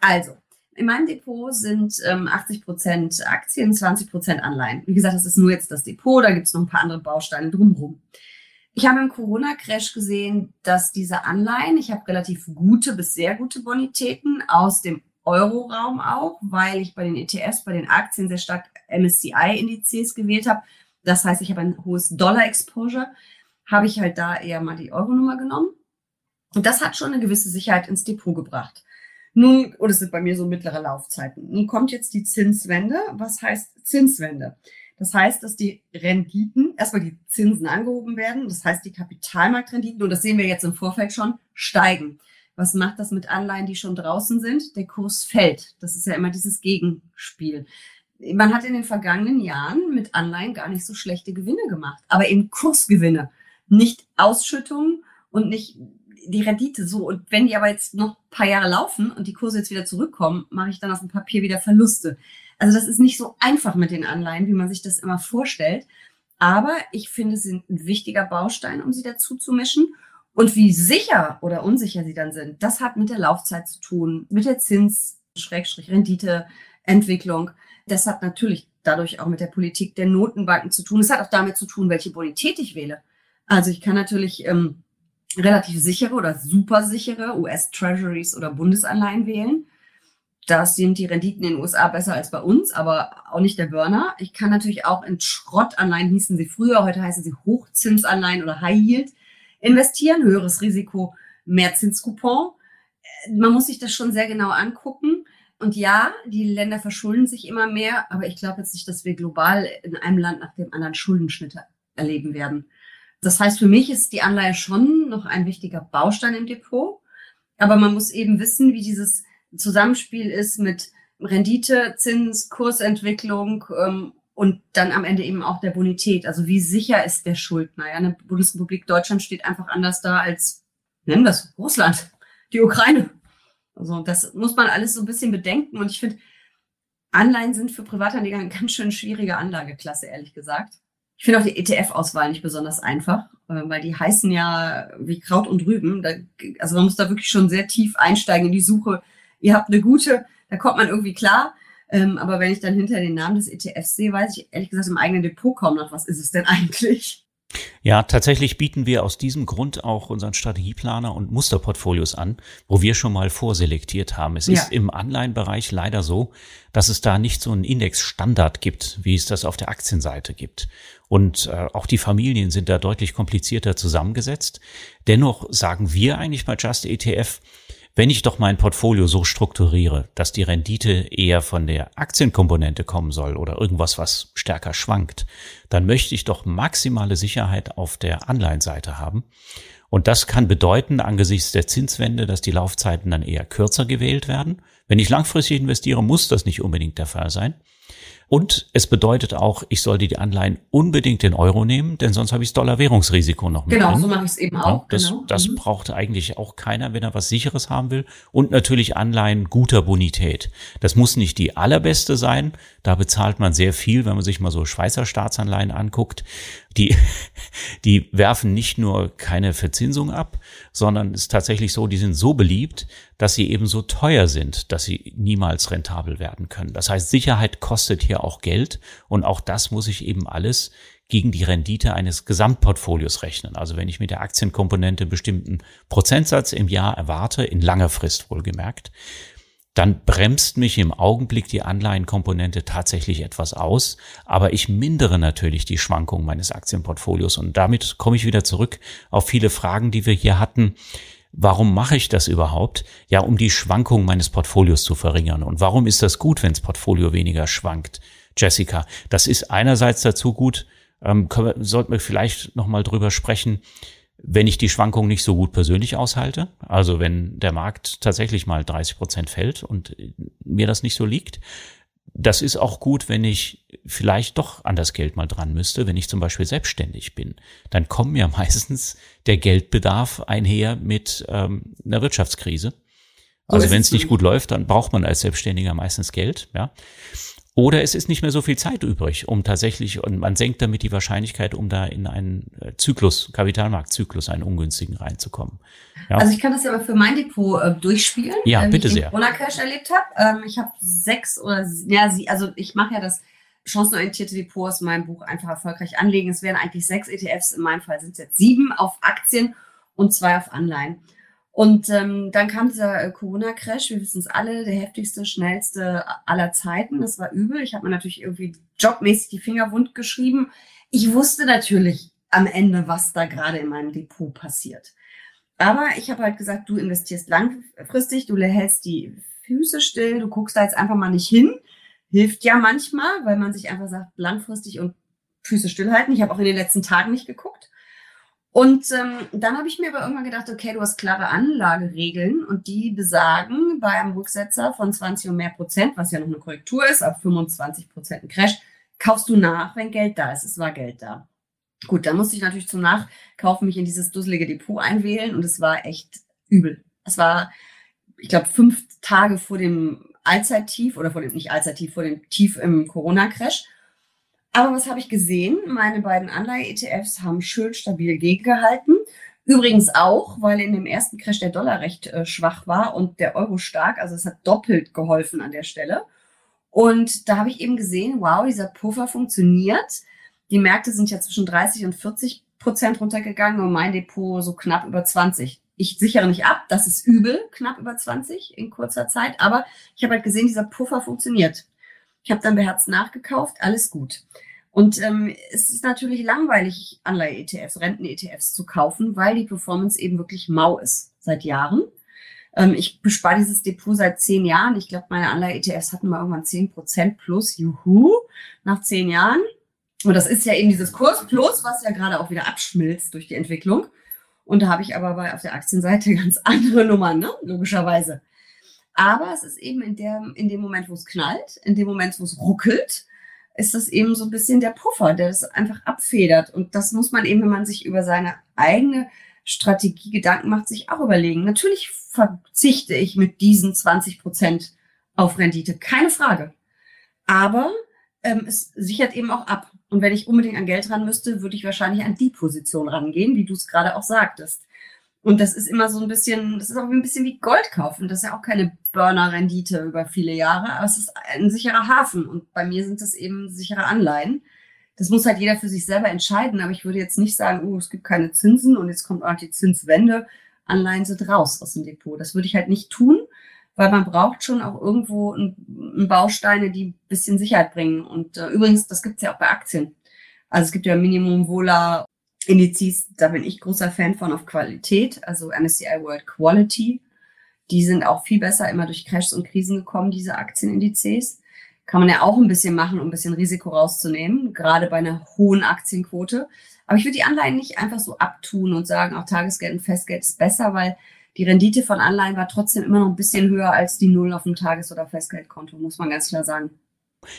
Also, in meinem Depot sind ähm, 80 Prozent Aktien, 20 Prozent Anleihen. Wie gesagt, das ist nur jetzt das Depot, da gibt es noch ein paar andere Bausteine drumherum. Ich habe im Corona-Crash gesehen, dass diese Anleihen, ich habe relativ gute bis sehr gute Bonitäten aus dem Euroraum auch, weil ich bei den ETFs, bei den Aktien sehr stark MSCI-Indizes gewählt habe. Das heißt, ich habe ein hohes Dollar-Exposure, habe ich halt da eher mal die Euro-Nummer genommen. Und das hat schon eine gewisse Sicherheit ins Depot gebracht. Nun, oder es sind bei mir so mittlere Laufzeiten. Nun kommt jetzt die Zinswende. Was heißt Zinswende? Das heißt, dass die Renditen, erstmal die Zinsen angehoben werden. Das heißt, die Kapitalmarktrenditen, und das sehen wir jetzt im Vorfeld schon, steigen. Was macht das mit Anleihen, die schon draußen sind? Der Kurs fällt. Das ist ja immer dieses Gegenspiel. Man hat in den vergangenen Jahren mit Anleihen gar nicht so schlechte Gewinne gemacht, aber eben Kursgewinne, nicht Ausschüttungen und nicht die Rendite so. Und wenn die aber jetzt noch ein paar Jahre laufen und die Kurse jetzt wieder zurückkommen, mache ich dann auf dem Papier wieder Verluste. Also das ist nicht so einfach mit den Anleihen, wie man sich das immer vorstellt. Aber ich finde, sie sind ein wichtiger Baustein, um sie dazu zu mischen. Und wie sicher oder unsicher sie dann sind, das hat mit der Laufzeit zu tun, mit der Zins, Schrägstrich, Rendite, Entwicklung. Das hat natürlich dadurch auch mit der Politik der Notenbanken zu tun. Es hat auch damit zu tun, welche Bonität ich wähle. Also ich kann natürlich ähm, relativ sichere oder super sichere US-Treasuries oder Bundesanleihen wählen. Das sind die Renditen in den USA besser als bei uns, aber auch nicht der Burner. Ich kann natürlich auch in Schrottanleihen, hießen sie früher, heute heißen sie Hochzinsanleihen oder High Yield, investieren. Höheres Risiko, mehr Zinscoupon. Man muss sich das schon sehr genau angucken. Und ja, die Länder verschulden sich immer mehr, aber ich glaube jetzt nicht, dass wir global in einem Land nach dem anderen Schuldenschnitte erleben werden. Das heißt, für mich ist die Anleihe schon noch ein wichtiger Baustein im Depot. Aber man muss eben wissen, wie dieses Zusammenspiel ist mit Rendite, Zins, Kursentwicklung ähm, und dann am Ende eben auch der Bonität. Also wie sicher ist der Schuldner? Ja, eine Bundesrepublik Deutschland steht einfach anders da als, nennen wir es, Russland, die Ukraine. Also das muss man alles so ein bisschen bedenken. Und ich finde, Anleihen sind für Privatanleger eine ganz schön schwierige Anlageklasse, ehrlich gesagt. Ich finde auch die ETF-Auswahl nicht besonders einfach, äh, weil die heißen ja wie Kraut und Rüben. Also man muss da wirklich schon sehr tief einsteigen in die Suche. Ihr habt eine gute, da kommt man irgendwie klar. Ähm, aber wenn ich dann hinter den Namen des ETFs sehe, weiß ich ehrlich gesagt im eigenen Depot kaum noch, was ist es denn eigentlich? Ja, tatsächlich bieten wir aus diesem Grund auch unseren Strategieplaner und Musterportfolios an, wo wir schon mal vorselektiert haben. Es ja. ist im Anleihenbereich leider so, dass es da nicht so einen Indexstandard gibt, wie es das auf der Aktienseite gibt. Und äh, auch die Familien sind da deutlich komplizierter zusammengesetzt. Dennoch sagen wir eigentlich bei Just ETF, wenn ich doch mein Portfolio so strukturiere, dass die Rendite eher von der Aktienkomponente kommen soll oder irgendwas, was stärker schwankt, dann möchte ich doch maximale Sicherheit auf der Anleihenseite haben. Und das kann bedeuten, angesichts der Zinswende, dass die Laufzeiten dann eher kürzer gewählt werden. Wenn ich langfristig investiere, muss das nicht unbedingt der Fall sein. Und es bedeutet auch, ich sollte die Anleihen unbedingt in Euro nehmen, denn sonst habe ich das Dollarwährungsrisiko noch mit. Genau, drin. so mache ich es eben auch. Ja, das genau. das mhm. braucht eigentlich auch keiner, wenn er was Sicheres haben will. Und natürlich Anleihen guter Bonität. Das muss nicht die allerbeste sein. Da bezahlt man sehr viel, wenn man sich mal so Schweizer Staatsanleihen anguckt. Die, die werfen nicht nur keine Verzinsung ab, sondern es ist tatsächlich so, die sind so beliebt, dass sie eben so teuer sind, dass sie niemals rentabel werden können. Das heißt, Sicherheit kostet hier auch Geld und auch das muss ich eben alles gegen die Rendite eines Gesamtportfolios rechnen. Also wenn ich mit der Aktienkomponente bestimmten Prozentsatz im Jahr erwarte, in langer Frist wohlgemerkt, dann bremst mich im Augenblick die Anleihenkomponente tatsächlich etwas aus, aber ich mindere natürlich die Schwankungen meines Aktienportfolios und damit komme ich wieder zurück auf viele Fragen, die wir hier hatten. Warum mache ich das überhaupt? Ja, um die Schwankungen meines Portfolios zu verringern. Und warum ist das gut, wenn das Portfolio weniger schwankt? Jessica, das ist einerseits dazu gut, ähm, sollten wir vielleicht nochmal drüber sprechen, wenn ich die Schwankungen nicht so gut persönlich aushalte, also wenn der Markt tatsächlich mal 30 Prozent fällt und mir das nicht so liegt, das ist auch gut, wenn ich vielleicht doch an das Geld mal dran müsste, wenn ich zum Beispiel selbstständig bin. Dann kommt ja meistens der Geldbedarf einher mit ähm, einer Wirtschaftskrise. Also wenn es nicht gut läuft, dann braucht man als Selbstständiger meistens Geld, ja. Oder es ist nicht mehr so viel Zeit übrig, um tatsächlich, und man senkt damit die Wahrscheinlichkeit, um da in einen äh, Zyklus, Kapitalmarktzyklus, einen ungünstigen reinzukommen. Ja. Also ich kann das ja mal für mein Depot äh, durchspielen, ja, äh, bitte ich sehr. Corona Cash erlebt habe. Ähm, ich habe sechs oder ja, sie, also ich mache ja das chancenorientierte Depot aus meinem Buch einfach erfolgreich anlegen. Es wären eigentlich sechs ETFs, in meinem Fall sind es jetzt sieben auf Aktien und zwei auf Anleihen. Und ähm, dann kam dieser äh, Corona-Crash, wir wissen es alle, der heftigste, schnellste aller Zeiten. Das war übel. Ich habe mir natürlich irgendwie jobmäßig die Finger wund geschrieben. Ich wusste natürlich am Ende, was da gerade in meinem Depot passiert. Aber ich habe halt gesagt, du investierst langfristig, du hältst die Füße still, du guckst da jetzt einfach mal nicht hin. Hilft ja manchmal, weil man sich einfach sagt, langfristig und Füße stillhalten. Ich habe auch in den letzten Tagen nicht geguckt. Und ähm, dann habe ich mir aber irgendwann gedacht, okay, du hast klare Anlageregeln und die besagen bei einem Rücksetzer von 20 und mehr Prozent, was ja noch eine Korrektur ist, ab 25 Prozent ein Crash, kaufst du nach, wenn Geld da ist. Es war Geld da. Gut, dann musste ich natürlich zum Nachkaufen mich in dieses dusselige Depot einwählen und es war echt übel. Es war, ich glaube, fünf Tage vor dem Allzeittief oder vor dem, nicht Allzeittief, vor dem Tief im Corona-Crash. Aber was habe ich gesehen? Meine beiden Anleihe-ETFs haben schön stabil gegengehalten. Übrigens auch, weil in dem ersten Crash der Dollar recht äh, schwach war und der Euro stark. Also es hat doppelt geholfen an der Stelle. Und da habe ich eben gesehen, wow, dieser Puffer funktioniert. Die Märkte sind ja zwischen 30 und 40 Prozent runtergegangen und mein Depot so knapp über 20. Ich sichere nicht ab, das ist übel, knapp über 20 in kurzer Zeit. Aber ich habe halt gesehen, dieser Puffer funktioniert. Ich habe dann beherzt nachgekauft, alles gut. Und ähm, es ist natürlich langweilig, Anleihe-ETFs, Renten-ETFs zu kaufen, weil die Performance eben wirklich mau ist seit Jahren. Ähm, ich bespare dieses Depot seit zehn Jahren. Ich glaube, meine Anleihe-ETFs hatten mal irgendwann zehn Prozent plus. Juhu, nach zehn Jahren. Und das ist ja eben dieses Kurs plus, was ja gerade auch wieder abschmilzt durch die Entwicklung. Und da habe ich aber bei, auf der Aktienseite ganz andere Nummern, ne? logischerweise. Aber es ist eben in, der, in dem Moment, wo es knallt, in dem Moment, wo es ruckelt, ist das eben so ein bisschen der Puffer, der das einfach abfedert. Und das muss man eben, wenn man sich über seine eigene Strategie Gedanken macht, sich auch überlegen. Natürlich verzichte ich mit diesen 20 Prozent auf Rendite, keine Frage. Aber ähm, es sichert eben auch ab. Und wenn ich unbedingt an Geld ran müsste, würde ich wahrscheinlich an die Position rangehen, wie du es gerade auch sagtest. Und das ist immer so ein bisschen, das ist auch ein bisschen wie Gold kaufen. Das ist ja auch keine Burner-Rendite über viele Jahre, aber es ist ein sicherer Hafen. Und bei mir sind das eben sichere Anleihen. Das muss halt jeder für sich selber entscheiden. Aber ich würde jetzt nicht sagen, oh, es gibt keine Zinsen und jetzt kommt auch die Zinswende. Anleihen sind raus aus dem Depot. Das würde ich halt nicht tun, weil man braucht schon auch irgendwo ein, ein Bausteine, die ein bisschen Sicherheit bringen. Und äh, übrigens, das gibt's ja auch bei Aktien. Also es gibt ja Minimum Vola Indizes, da bin ich großer Fan von auf Qualität, also MSCI World Quality. Die sind auch viel besser immer durch Crashs und Krisen gekommen, diese Aktienindizes. Kann man ja auch ein bisschen machen, um ein bisschen Risiko rauszunehmen, gerade bei einer hohen Aktienquote. Aber ich würde die Anleihen nicht einfach so abtun und sagen, auch Tagesgeld und Festgeld ist besser, weil die Rendite von Anleihen war trotzdem immer noch ein bisschen höher als die Null auf dem Tages- oder Festgeldkonto, muss man ganz klar sagen.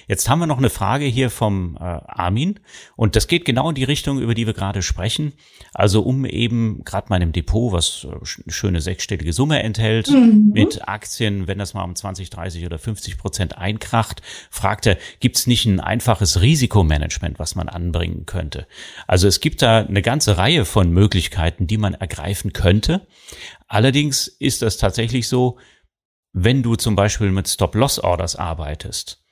Jetzt haben wir noch eine Frage hier vom äh, Armin und das geht genau in die Richtung, über die wir gerade sprechen. Also um eben gerade meinem Depot, was äh, eine schöne sechsstellige Summe enthält, mhm. mit Aktien, wenn das mal um 20, 30 oder 50 Prozent einkracht, fragt er, gibt es nicht ein einfaches Risikomanagement, was man anbringen könnte? Also es gibt da eine ganze Reihe von Möglichkeiten, die man ergreifen könnte. Allerdings ist das tatsächlich so, wenn du zum Beispiel mit Stop-Loss-Orders arbeitest,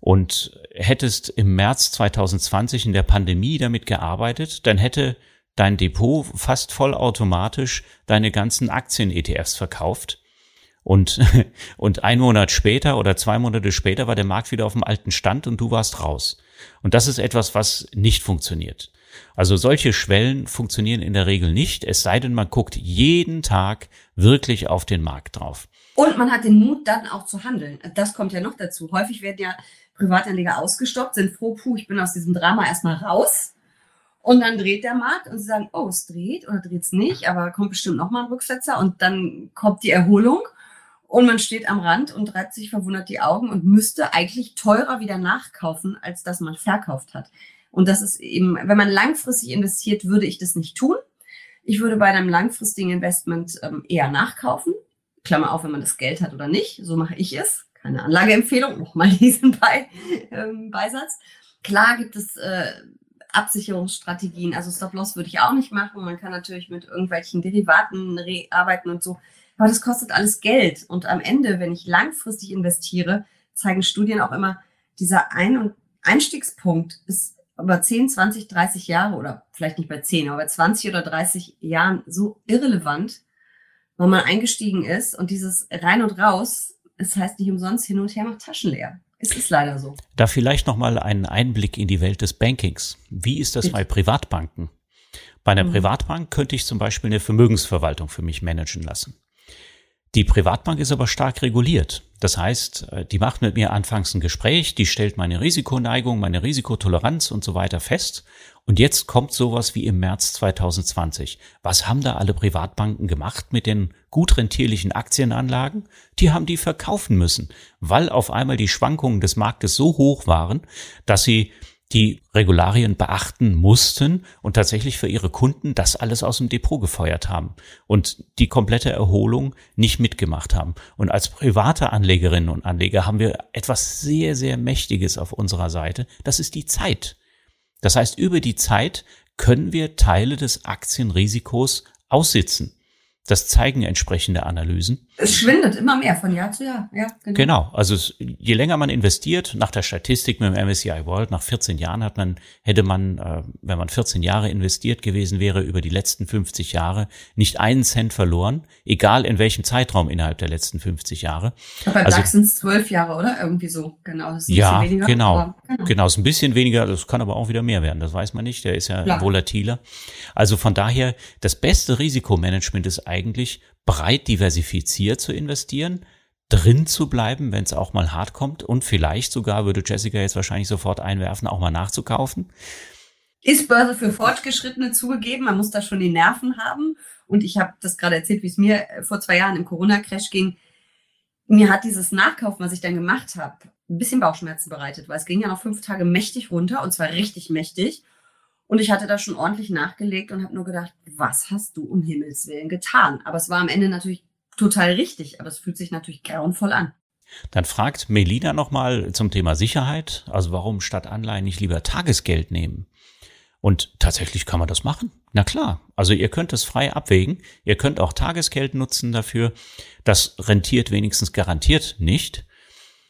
und hättest im März 2020 in der Pandemie damit gearbeitet, dann hätte dein Depot fast vollautomatisch deine ganzen Aktien-ETFs verkauft. Und, und ein Monat später oder zwei Monate später war der Markt wieder auf dem alten Stand und du warst raus. Und das ist etwas, was nicht funktioniert. Also solche Schwellen funktionieren in der Regel nicht, es sei denn, man guckt jeden Tag wirklich auf den Markt drauf. Und man hat den Mut, dann auch zu handeln. Das kommt ja noch dazu. Häufig werden ja Privatanleger ausgestoppt, sind froh, puh, ich bin aus diesem Drama erstmal raus. Und dann dreht der Markt und sie sagen, oh, es dreht oder dreht es nicht, aber kommt bestimmt nochmal ein Rücksetzer und dann kommt die Erholung und man steht am Rand und reibt sich verwundert die Augen und müsste eigentlich teurer wieder nachkaufen, als dass man verkauft hat. Und das ist eben, wenn man langfristig investiert, würde ich das nicht tun. Ich würde bei einem langfristigen Investment ähm, eher nachkaufen. Klammer auf, wenn man das Geld hat oder nicht. So mache ich es. Keine Anlageempfehlung. Nochmal diesen Be ähm, Beisatz. Klar gibt es äh, Absicherungsstrategien. Also Stop-Loss würde ich auch nicht machen. Man kann natürlich mit irgendwelchen Derivaten arbeiten und so. Aber das kostet alles Geld. Und am Ende, wenn ich langfristig investiere, zeigen Studien auch immer, dieser Ein- und Einstiegspunkt ist über 10, 20, 30 Jahre oder vielleicht nicht bei 10, aber bei 20 oder 30 Jahren so irrelevant, weil man eingestiegen ist und dieses rein und raus, es heißt nicht umsonst hin und her macht Taschen leer. Es ist leider so. Da vielleicht noch mal einen Einblick in die Welt des Bankings. Wie ist das Bitte? bei Privatbanken? Bei einer mhm. Privatbank könnte ich zum Beispiel eine Vermögensverwaltung für mich managen lassen. Die Privatbank ist aber stark reguliert. Das heißt, äh, die macht mit mir anfangs ein Gespräch, die stellt meine Risikoneigung, meine Risikotoleranz und so weiter fest. Und jetzt kommt sowas wie im März 2020. Was haben da alle Privatbanken gemacht mit den gut rentierlichen Aktienanlagen? Die haben die verkaufen müssen, weil auf einmal die Schwankungen des Marktes so hoch waren, dass sie die Regularien beachten mussten und tatsächlich für ihre Kunden das alles aus dem Depot gefeuert haben und die komplette Erholung nicht mitgemacht haben. Und als private Anlegerinnen und Anleger haben wir etwas sehr, sehr Mächtiges auf unserer Seite. Das ist die Zeit. Das heißt, über die Zeit können wir Teile des Aktienrisikos aussitzen. Das zeigen entsprechende Analysen. Es schwindet immer mehr von Jahr zu Jahr. Ja, genau. genau. Also es, je länger man investiert, nach der Statistik mit dem MSCI World, nach 14 Jahren hat man, hätte man, äh, wenn man 14 Jahre investiert gewesen wäre, über die letzten 50 Jahre nicht einen Cent verloren, egal in welchem Zeitraum innerhalb der letzten 50 Jahre. Bei also, DAX sind es zwölf Jahre, oder? Irgendwie so. Genau. Das ist ja, weniger, genau. Aber, genau. Genau, ist ein bisschen weniger, das kann aber auch wieder mehr werden. Das weiß man nicht. Der ist ja Klar. volatiler. Also von daher, das beste Risikomanagement ist eigentlich breit diversifiziert zu investieren, drin zu bleiben, wenn es auch mal hart kommt und vielleicht sogar, würde Jessica jetzt wahrscheinlich sofort einwerfen, auch mal nachzukaufen. Ist Börse für Fortgeschrittene zugegeben, man muss da schon die Nerven haben. Und ich habe das gerade erzählt, wie es mir vor zwei Jahren im Corona-Crash ging. Mir hat dieses Nachkaufen, was ich dann gemacht habe, ein bisschen Bauchschmerzen bereitet, weil es ging ja noch fünf Tage mächtig runter und zwar richtig mächtig. Und ich hatte da schon ordentlich nachgelegt und habe nur gedacht, was hast du um Himmels Willen getan? Aber es war am Ende natürlich total richtig, aber es fühlt sich natürlich grauenvoll an. Dann fragt Melina nochmal zum Thema Sicherheit, also warum statt Anleihen nicht lieber Tagesgeld nehmen? Und tatsächlich kann man das machen. Na klar, also ihr könnt es frei abwägen. Ihr könnt auch Tagesgeld nutzen dafür. Das rentiert wenigstens garantiert nicht.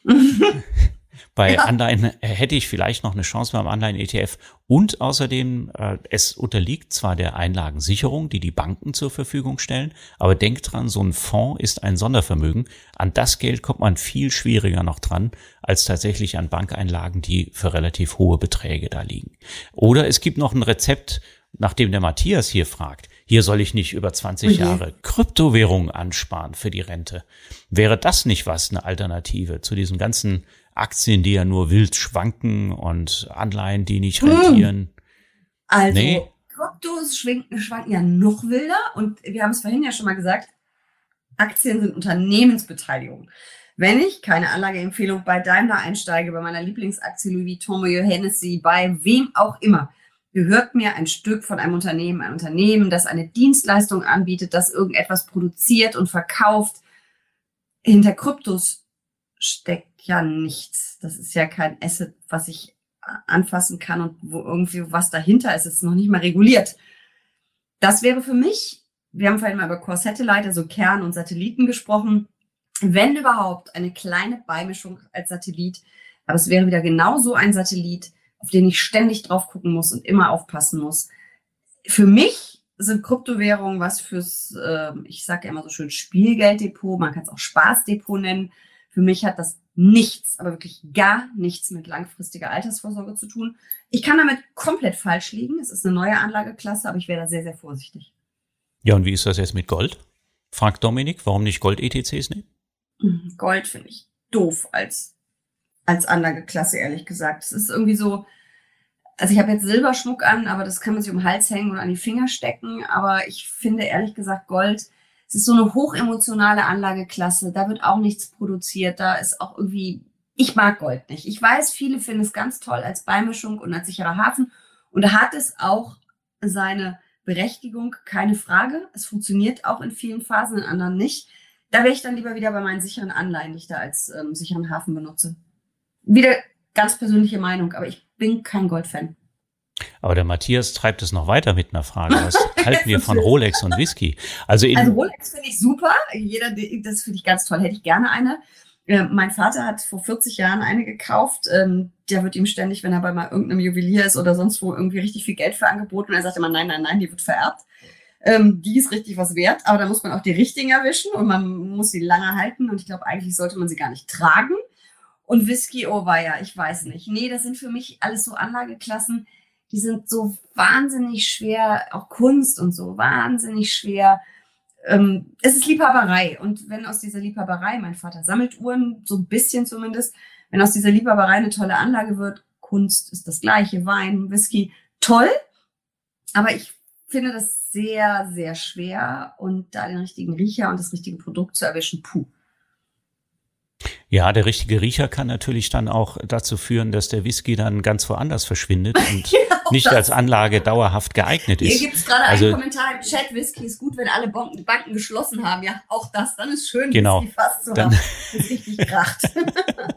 Bei ja. Anleihen äh, hätte ich vielleicht noch eine Chance beim Anleihen-ETF. Und außerdem, äh, es unterliegt zwar der Einlagensicherung, die die Banken zur Verfügung stellen, aber denkt dran, so ein Fonds ist ein Sondervermögen. An das Geld kommt man viel schwieriger noch dran, als tatsächlich an Bankeinlagen, die für relativ hohe Beträge da liegen. Oder es gibt noch ein Rezept, nachdem der Matthias hier fragt. Hier soll ich nicht über 20 okay. Jahre Kryptowährungen ansparen für die Rente. Wäre das nicht was, eine Alternative zu diesen ganzen Aktien, die ja nur wild schwanken und Anleihen, die nicht hm. rentieren. Also, nee. Kryptos schwanken, schwanken ja noch wilder und wir haben es vorhin ja schon mal gesagt, Aktien sind Unternehmensbeteiligung. Wenn ich keine Anlageempfehlung bei Daimler einsteige, bei meiner Lieblingsaktie Louis Vuitton, Hennessy, bei wem auch immer, gehört mir ein Stück von einem Unternehmen, ein Unternehmen, das eine Dienstleistung anbietet, das irgendetwas produziert und verkauft. Hinter Kryptos steckt ja nichts. Das ist ja kein Asset, was ich anfassen kann und wo irgendwie was dahinter ist. Es ist noch nicht mal reguliert. Das wäre für mich, wir haben vorhin mal über Core Satellite, also Kern und Satelliten gesprochen, wenn überhaupt eine kleine Beimischung als Satellit. Aber es wäre wieder genau so ein Satellit, auf den ich ständig drauf gucken muss und immer aufpassen muss. Für mich sind Kryptowährungen was fürs, äh, ich sage ja immer so schön, Spielgelddepot, man kann es auch Spaßdepot nennen. Für mich hat das nichts, aber wirklich gar nichts mit langfristiger Altersvorsorge zu tun. Ich kann damit komplett falsch liegen. Es ist eine neue Anlageklasse, aber ich wäre da sehr, sehr vorsichtig. Ja, und wie ist das jetzt mit Gold? Fragt Dominik, warum nicht Gold-ETCs nehmen? Mhm, Gold finde ich doof als, als Anlageklasse, ehrlich gesagt. Es ist irgendwie so, also ich habe jetzt Silberschmuck an, aber das kann man sich um den Hals hängen oder an die Finger stecken. Aber ich finde ehrlich gesagt Gold, es ist so eine hochemotionale Anlageklasse. Da wird auch nichts produziert. Da ist auch irgendwie, ich mag Gold nicht. Ich weiß, viele finden es ganz toll als Beimischung und als sicherer Hafen. Und da hat es auch seine Berechtigung, keine Frage. Es funktioniert auch in vielen Phasen, in anderen nicht. Da wäre ich dann lieber wieder bei meinen sicheren Anleihen, die ich da als ähm, sicheren Hafen benutze. Wieder ganz persönliche Meinung, aber ich bin kein Goldfan. Aber der Matthias treibt es noch weiter mit einer Frage. Was halten wir von Rolex und Whisky? Also, also Rolex finde ich super. Jeder, das finde ich ganz toll. Hätte ich gerne eine. Äh, mein Vater hat vor 40 Jahren eine gekauft. Ähm, der wird ihm ständig, wenn er bei mal irgendeinem Juwelier ist oder sonst wo, irgendwie richtig viel Geld für angeboten. Und er sagt immer, nein, nein, nein, die wird vererbt. Ähm, die ist richtig was wert, aber da muss man auch die richtigen erwischen und man muss sie lange halten. Und ich glaube, eigentlich sollte man sie gar nicht tragen. Und Whisky, oh weia, ich weiß nicht. Nee, das sind für mich alles so Anlageklassen, die sind so wahnsinnig schwer, auch Kunst und so, wahnsinnig schwer. Ähm, es ist Liebhaberei. Und wenn aus dieser Liebhaberei, mein Vater sammelt Uhren, so ein bisschen zumindest, wenn aus dieser Liebhaberei eine tolle Anlage wird, Kunst ist das gleiche, Wein, Whisky, toll. Aber ich finde das sehr, sehr schwer und da den richtigen Riecher und das richtige Produkt zu erwischen, puh. Ja, der richtige Riecher kann natürlich dann auch dazu führen, dass der Whisky dann ganz woanders verschwindet und genau nicht als Anlage dauerhaft geeignet ist. Hier gibt es gerade also, einen Kommentar im Chat, Whisky ist gut, wenn alle Banken, Banken geschlossen haben. Ja, auch das, dann ist schön, genau, Whisky fast zu dann, haben. Richtig kracht.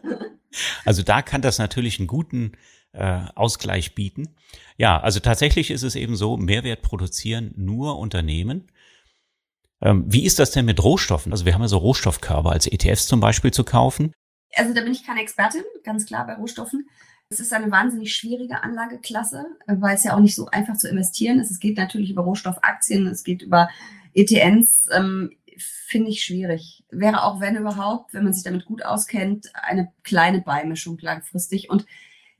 also da kann das natürlich einen guten äh, Ausgleich bieten. Ja, also tatsächlich ist es eben so, Mehrwert produzieren nur Unternehmen, wie ist das denn mit Rohstoffen? Also wir haben ja so Rohstoffkörper als ETFs zum Beispiel zu kaufen. Also da bin ich keine Expertin, ganz klar bei Rohstoffen. Es ist eine wahnsinnig schwierige Anlageklasse, weil es ja auch nicht so einfach zu investieren ist. Es geht natürlich über Rohstoffaktien, es geht über ETNs. Ähm, Finde ich schwierig. Wäre auch, wenn überhaupt, wenn man sich damit gut auskennt, eine kleine Beimischung langfristig. Und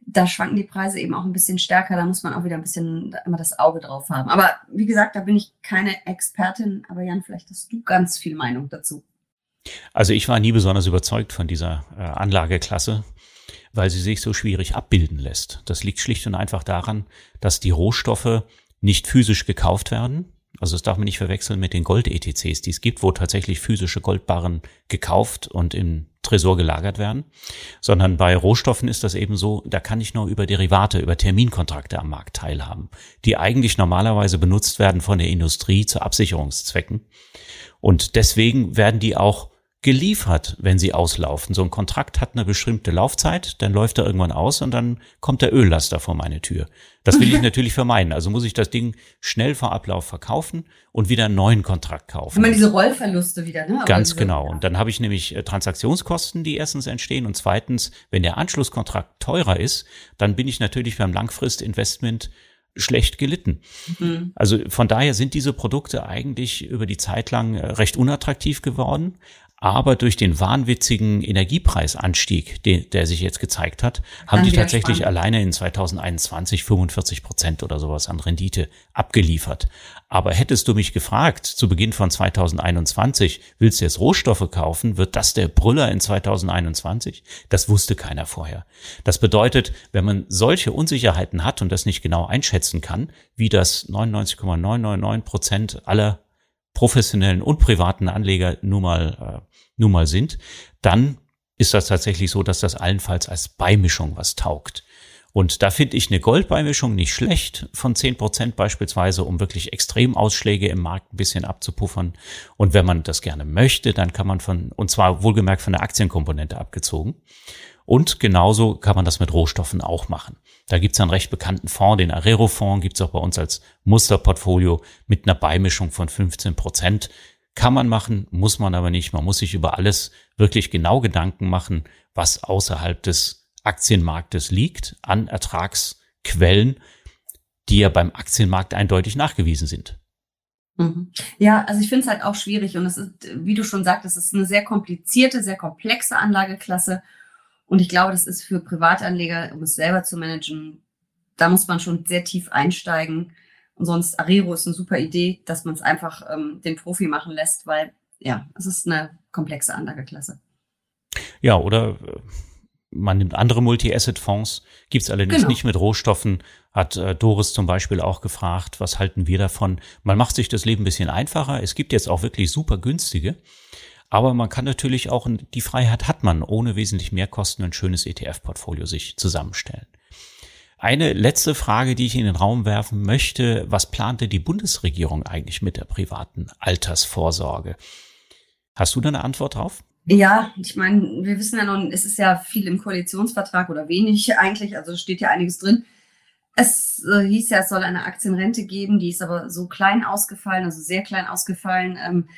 da schwanken die Preise eben auch ein bisschen stärker. Da muss man auch wieder ein bisschen immer das Auge drauf haben. Aber wie gesagt, da bin ich keine Expertin. Aber Jan, vielleicht hast du ganz viel Meinung dazu. Also ich war nie besonders überzeugt von dieser äh, Anlageklasse, weil sie sich so schwierig abbilden lässt. Das liegt schlicht und einfach daran, dass die Rohstoffe nicht physisch gekauft werden. Also das darf man nicht verwechseln mit den Gold-ETCs, die es gibt, wo tatsächlich physische Goldbarren gekauft und im Tresor gelagert werden, sondern bei Rohstoffen ist das eben so, da kann ich nur über Derivate, über Terminkontrakte am Markt teilhaben, die eigentlich normalerweise benutzt werden von der Industrie zu Absicherungszwecken. Und deswegen werden die auch geliefert, wenn sie auslaufen. So ein Kontrakt hat eine bestimmte Laufzeit, dann läuft er irgendwann aus und dann kommt der Öllaster vor meine Tür. Das will ich natürlich vermeiden. Also muss ich das Ding schnell vor Ablauf verkaufen und wieder einen neuen Kontrakt kaufen. Wenn man diese Rollverluste wieder, ne? Ganz genau. Und dann habe ich nämlich äh, Transaktionskosten, die erstens entstehen und zweitens, wenn der Anschlusskontrakt teurer ist, dann bin ich natürlich beim Langfristinvestment schlecht gelitten. Mhm. Also von daher sind diese Produkte eigentlich über die Zeit lang äh, recht unattraktiv geworden. Aber durch den wahnwitzigen Energiepreisanstieg, den, der sich jetzt gezeigt hat, haben die tatsächlich spannend. alleine in 2021 45 Prozent oder sowas an Rendite abgeliefert. Aber hättest du mich gefragt, zu Beginn von 2021, willst du jetzt Rohstoffe kaufen, wird das der Brüller in 2021? Das wusste keiner vorher. Das bedeutet, wenn man solche Unsicherheiten hat und das nicht genau einschätzen kann, wie das 99,999 Prozent aller professionellen und privaten Anleger nun mal, äh, nun mal sind, dann ist das tatsächlich so, dass das allenfalls als Beimischung was taugt. Und da finde ich eine Goldbeimischung nicht schlecht von zehn Prozent beispielsweise, um wirklich Extremausschläge im Markt ein bisschen abzupuffern. Und wenn man das gerne möchte, dann kann man von, und zwar wohlgemerkt von der Aktienkomponente abgezogen. Und genauso kann man das mit Rohstoffen auch machen. Da gibt es einen recht bekannten Fonds, den Arero-Fonds, gibt es auch bei uns als Musterportfolio mit einer Beimischung von 15 Prozent. Kann man machen, muss man aber nicht. Man muss sich über alles wirklich genau Gedanken machen, was außerhalb des Aktienmarktes liegt, an Ertragsquellen, die ja beim Aktienmarkt eindeutig nachgewiesen sind. Mhm. Ja, also ich finde es halt auch schwierig und es ist, wie du schon sagtest, es ist eine sehr komplizierte, sehr komplexe Anlageklasse und ich glaube, das ist für Privatanleger, um es selber zu managen, da muss man schon sehr tief einsteigen. Und sonst Arero ist eine super Idee, dass man es einfach ähm, den Profi machen lässt, weil ja, es ist eine komplexe Anlageklasse. Ja, oder äh, man nimmt andere Multi-Asset-Fonds, gibt's allerdings genau. nicht mit Rohstoffen, hat äh, Doris zum Beispiel auch gefragt, was halten wir davon? Man macht sich das Leben ein bisschen einfacher. Es gibt jetzt auch wirklich super günstige. Aber man kann natürlich auch, die Freiheit hat man, ohne wesentlich mehr Kosten ein schönes ETF-Portfolio sich zusammenstellen. Eine letzte Frage, die ich in den Raum werfen möchte. Was plante die Bundesregierung eigentlich mit der privaten Altersvorsorge? Hast du da eine Antwort drauf? Ja, ich meine, wir wissen ja nun, es ist ja viel im Koalitionsvertrag oder wenig eigentlich, also steht ja einiges drin. Es äh, hieß ja, es soll eine Aktienrente geben, die ist aber so klein ausgefallen, also sehr klein ausgefallen. Ähm,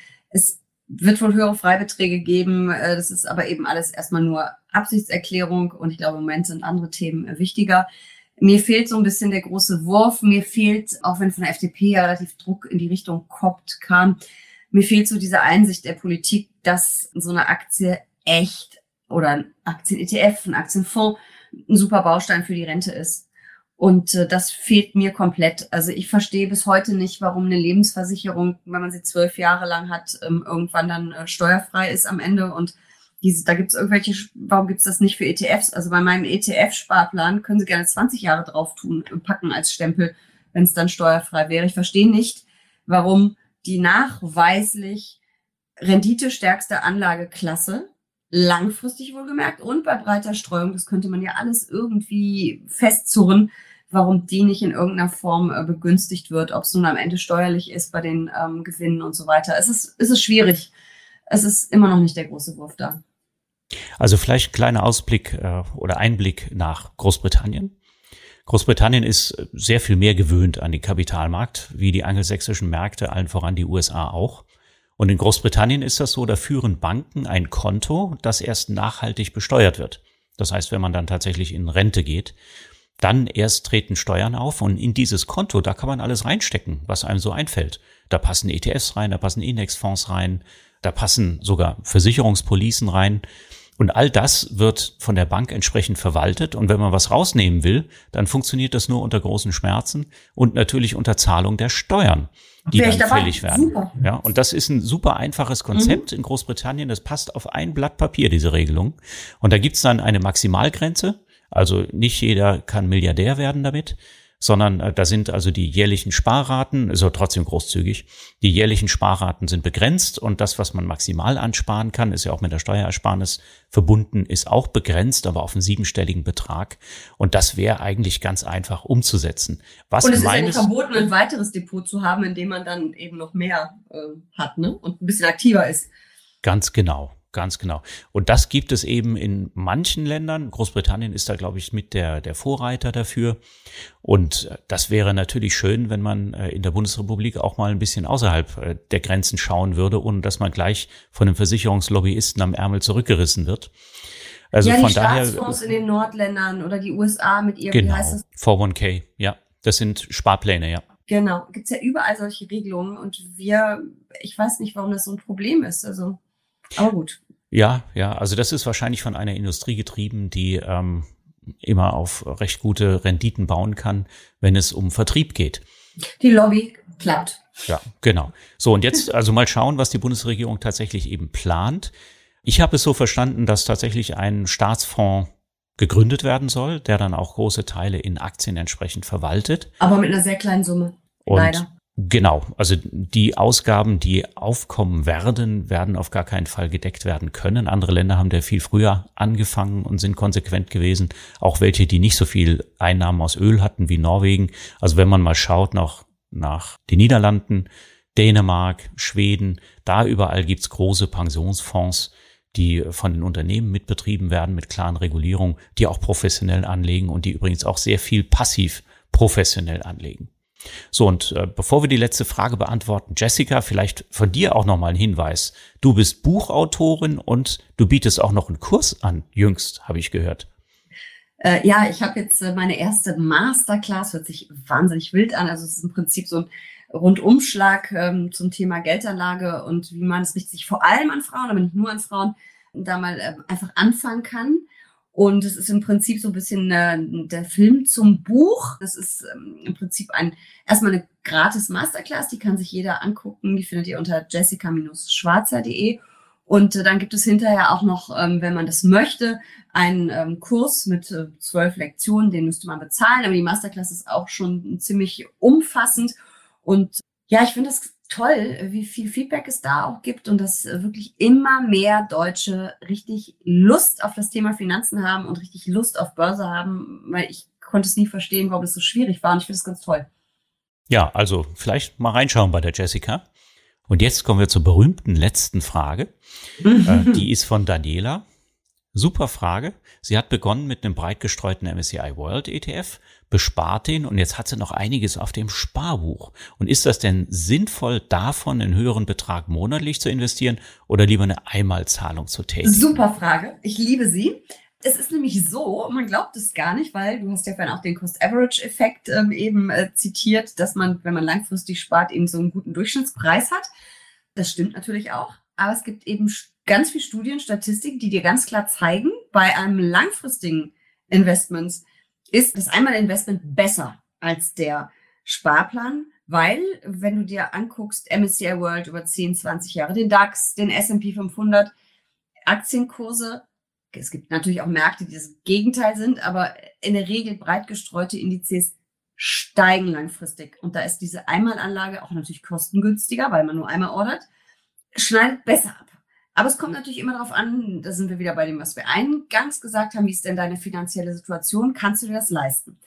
wird wohl höhere Freibeträge geben. Äh, das ist aber eben alles erstmal nur Absichtserklärung und ich glaube, im Moment sind andere Themen äh, wichtiger. Mir fehlt so ein bisschen der große Wurf. Mir fehlt, auch wenn von der FDP ja relativ Druck in die Richtung kommt, kam, mir fehlt so diese Einsicht der Politik, dass so eine Aktie echt oder ein Aktien-ETF, ein Aktienfonds ein super Baustein für die Rente ist. Und äh, das fehlt mir komplett. Also ich verstehe bis heute nicht, warum eine Lebensversicherung, wenn man sie zwölf Jahre lang hat, ähm, irgendwann dann äh, steuerfrei ist am Ende. Und diese, da gibt es irgendwelche, warum gibt es das nicht für ETFs? Also bei meinem ETF-Sparplan können Sie gerne 20 Jahre drauf tun, äh, packen als Stempel, wenn es dann steuerfrei wäre. Ich verstehe nicht, warum die nachweislich renditestärkste Anlageklasse langfristig wohlgemerkt und bei breiter Streuung, das könnte man ja alles irgendwie festzurren, warum die nicht in irgendeiner Form äh, begünstigt wird, ob es nun am Ende steuerlich ist bei den ähm, Gewinnen und so weiter. Es ist, es ist schwierig. Es ist immer noch nicht der große Wurf da. Also vielleicht kleiner Ausblick äh, oder Einblick nach Großbritannien. Großbritannien ist sehr viel mehr gewöhnt an den Kapitalmarkt, wie die angelsächsischen Märkte, allen voran die USA auch. Und in Großbritannien ist das so, da führen Banken ein Konto, das erst nachhaltig besteuert wird. Das heißt, wenn man dann tatsächlich in Rente geht, dann erst treten Steuern auf und in dieses Konto, da kann man alles reinstecken, was einem so einfällt. Da passen ETFs rein, da passen Indexfonds rein, da passen sogar Versicherungspolicen rein. Und all das wird von der Bank entsprechend verwaltet. Und wenn man was rausnehmen will, dann funktioniert das nur unter großen Schmerzen und natürlich unter Zahlung der Steuern, die dann fällig werden. Super. Ja, und das ist ein super einfaches Konzept mhm. in Großbritannien. Das passt auf ein Blatt Papier, diese Regelung. Und da gibt's dann eine Maximalgrenze. Also nicht jeder kann Milliardär werden damit sondern äh, da sind also die jährlichen Sparraten, ist aber trotzdem großzügig, die jährlichen Sparraten sind begrenzt und das, was man maximal ansparen kann, ist ja auch mit der Steuerersparnis verbunden, ist auch begrenzt, aber auf einen siebenstelligen Betrag. Und das wäre eigentlich ganz einfach umzusetzen. Was und es ist ja nicht verboten, ein weiteres Depot zu haben, in dem man dann eben noch mehr äh, hat ne? und ein bisschen aktiver ist. Ganz genau. Ganz genau. Und das gibt es eben in manchen Ländern. Großbritannien ist da, glaube ich, mit der, der Vorreiter dafür. Und äh, das wäre natürlich schön, wenn man äh, in der Bundesrepublik auch mal ein bisschen außerhalb äh, der Grenzen schauen würde, ohne dass man gleich von einem Versicherungslobbyisten am Ärmel zurückgerissen wird. Also ja, von die daher. Staatsfonds in den Nordländern oder die USA mit ihr, genau, wie heißt es? 401k, ja. Das sind Sparpläne, ja. Genau, gibt's ja überall solche Regelungen und wir, ich weiß nicht, warum das so ein Problem ist. Also, aber gut. Ja, ja, also das ist wahrscheinlich von einer Industrie getrieben, die ähm, immer auf recht gute Renditen bauen kann, wenn es um Vertrieb geht. Die Lobby klappt. Ja, genau. So, und jetzt also mal schauen, was die Bundesregierung tatsächlich eben plant. Ich habe es so verstanden, dass tatsächlich ein Staatsfonds gegründet werden soll, der dann auch große Teile in Aktien entsprechend verwaltet. Aber mit einer sehr kleinen Summe. Und leider. Genau, also die Ausgaben, die aufkommen werden, werden auf gar keinen Fall gedeckt werden können. Andere Länder haben da viel früher angefangen und sind konsequent gewesen. Auch welche, die nicht so viel Einnahmen aus Öl hatten wie Norwegen. Also wenn man mal schaut nach, nach den Niederlanden, Dänemark, Schweden, da überall gibt's große Pensionsfonds, die von den Unternehmen mitbetrieben werden mit klaren Regulierungen, die auch professionell anlegen und die übrigens auch sehr viel passiv professionell anlegen. So, und äh, bevor wir die letzte Frage beantworten, Jessica, vielleicht von dir auch nochmal ein Hinweis. Du bist Buchautorin und du bietest auch noch einen Kurs an, jüngst, habe ich gehört. Äh, ja, ich habe jetzt äh, meine erste Masterclass, hört sich wahnsinnig wild an. Also es ist im Prinzip so ein Rundumschlag ähm, zum Thema Geldanlage und wie man es richtig vor allem an Frauen, aber nicht nur an Frauen, da mal äh, einfach anfangen kann. Und es ist im Prinzip so ein bisschen äh, der Film zum Buch. Das ist ähm, im Prinzip ein erstmal eine gratis Masterclass, die kann sich jeder angucken. Die findet ihr unter jessica-schwarzer.de. Und äh, dann gibt es hinterher auch noch, ähm, wenn man das möchte, einen ähm, Kurs mit äh, zwölf Lektionen, den müsste man bezahlen. Aber die Masterclass ist auch schon ziemlich umfassend. Und ja, ich finde das toll, wie viel Feedback es da auch gibt und dass wirklich immer mehr Deutsche richtig Lust auf das Thema Finanzen haben und richtig Lust auf Börse haben, weil ich konnte es nie verstehen, warum es so schwierig war und ich finde es ganz toll. Ja, also vielleicht mal reinschauen bei der Jessica. Und jetzt kommen wir zur berühmten letzten Frage. äh, die ist von Daniela. Super Frage. Sie hat begonnen mit einem breit gestreuten MSCI World ETF, bespart den und jetzt hat sie noch einiges auf dem Sparbuch. Und ist das denn sinnvoll, davon einen höheren Betrag monatlich zu investieren oder lieber eine Einmalzahlung zu tätigen? Super Frage. Ich liebe sie. Es ist nämlich so, man glaubt es gar nicht, weil du hast ja vorhin auch den Cost-Average-Effekt ähm, eben äh, zitiert, dass man, wenn man langfristig spart, eben so einen guten Durchschnittspreis hat. Das stimmt natürlich auch. Aber es gibt eben ganz viele Studien, Statistiken, die dir ganz klar zeigen, bei einem langfristigen Investment ist das Einmal-Investment besser als der Sparplan, weil wenn du dir anguckst, MSCI World über 10, 20 Jahre, den DAX, den S&P 500, Aktienkurse, es gibt natürlich auch Märkte, die das Gegenteil sind, aber in der Regel breit gestreute Indizes steigen langfristig. Und da ist diese Einmalanlage auch natürlich kostengünstiger, weil man nur einmal ordert, schneidet besser ab. Aber es kommt natürlich immer darauf an, da sind wir wieder bei dem, was wir eingangs gesagt haben, wie ist denn deine finanzielle Situation, kannst du dir das leisten?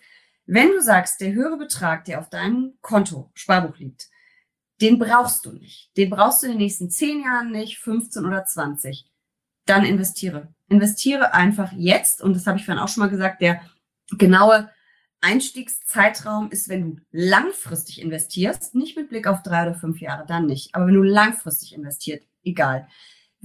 Wenn du sagst, der höhere Betrag, der auf deinem Konto, Sparbuch liegt, den brauchst du nicht. Den brauchst du in den nächsten zehn Jahren nicht, 15 oder 20. Dann investiere. Investiere einfach jetzt. Und das habe ich vorhin auch schon mal gesagt, der genaue Einstiegszeitraum ist, wenn du langfristig investierst, nicht mit Blick auf drei oder fünf Jahre, dann nicht. Aber wenn du langfristig investiert, egal.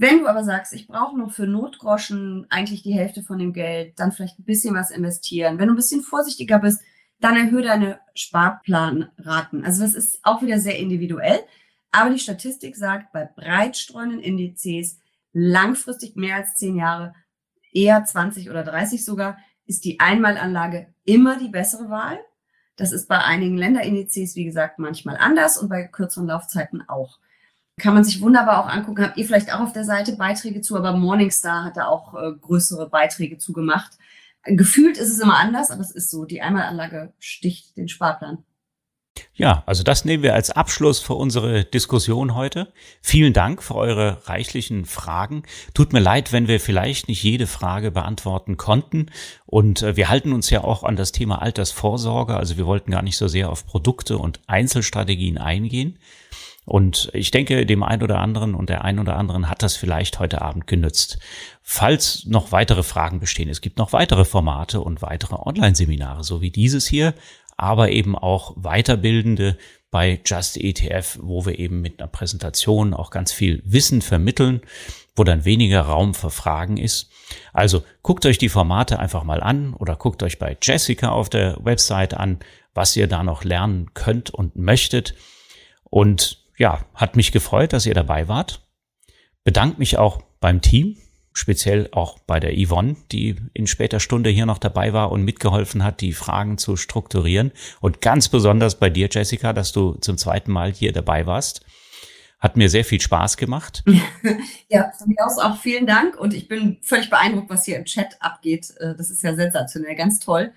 Wenn du aber sagst, ich brauche noch für Notgroschen eigentlich die Hälfte von dem Geld, dann vielleicht ein bisschen was investieren. Wenn du ein bisschen vorsichtiger bist, dann erhöhe deine Sparplanraten. Also das ist auch wieder sehr individuell. Aber die Statistik sagt, bei breitstreuenden Indizes langfristig mehr als zehn Jahre, eher 20 oder 30 sogar, ist die Einmalanlage immer die bessere Wahl. Das ist bei einigen Länderindizes, wie gesagt, manchmal anders und bei kürzeren Laufzeiten auch. Kann man sich wunderbar auch angucken. Habt ihr vielleicht auch auf der Seite Beiträge zu, aber Morningstar hat da auch äh, größere Beiträge zu gemacht. Gefühlt ist es immer anders, aber es ist so. Die Einmalanlage sticht den Sparplan. Ja, also das nehmen wir als Abschluss für unsere Diskussion heute. Vielen Dank für eure reichlichen Fragen. Tut mir leid, wenn wir vielleicht nicht jede Frage beantworten konnten. Und äh, wir halten uns ja auch an das Thema Altersvorsorge. Also wir wollten gar nicht so sehr auf Produkte und Einzelstrategien eingehen. Und ich denke, dem einen oder anderen und der einen oder anderen hat das vielleicht heute Abend genützt. Falls noch weitere Fragen bestehen, es gibt noch weitere Formate und weitere Online-Seminare, so wie dieses hier, aber eben auch weiterbildende bei Just ETF, wo wir eben mit einer Präsentation auch ganz viel Wissen vermitteln, wo dann weniger Raum für Fragen ist. Also guckt euch die Formate einfach mal an oder guckt euch bei Jessica auf der Website an, was ihr da noch lernen könnt und möchtet. Und ja, hat mich gefreut, dass ihr dabei wart. Bedankt mich auch beim Team, speziell auch bei der Yvonne, die in später Stunde hier noch dabei war und mitgeholfen hat, die Fragen zu strukturieren. Und ganz besonders bei dir, Jessica, dass du zum zweiten Mal hier dabei warst. Hat mir sehr viel Spaß gemacht. ja, von mir aus auch vielen Dank. Und ich bin völlig beeindruckt, was hier im Chat abgeht. Äh, das ist ja sensationell, ganz toll.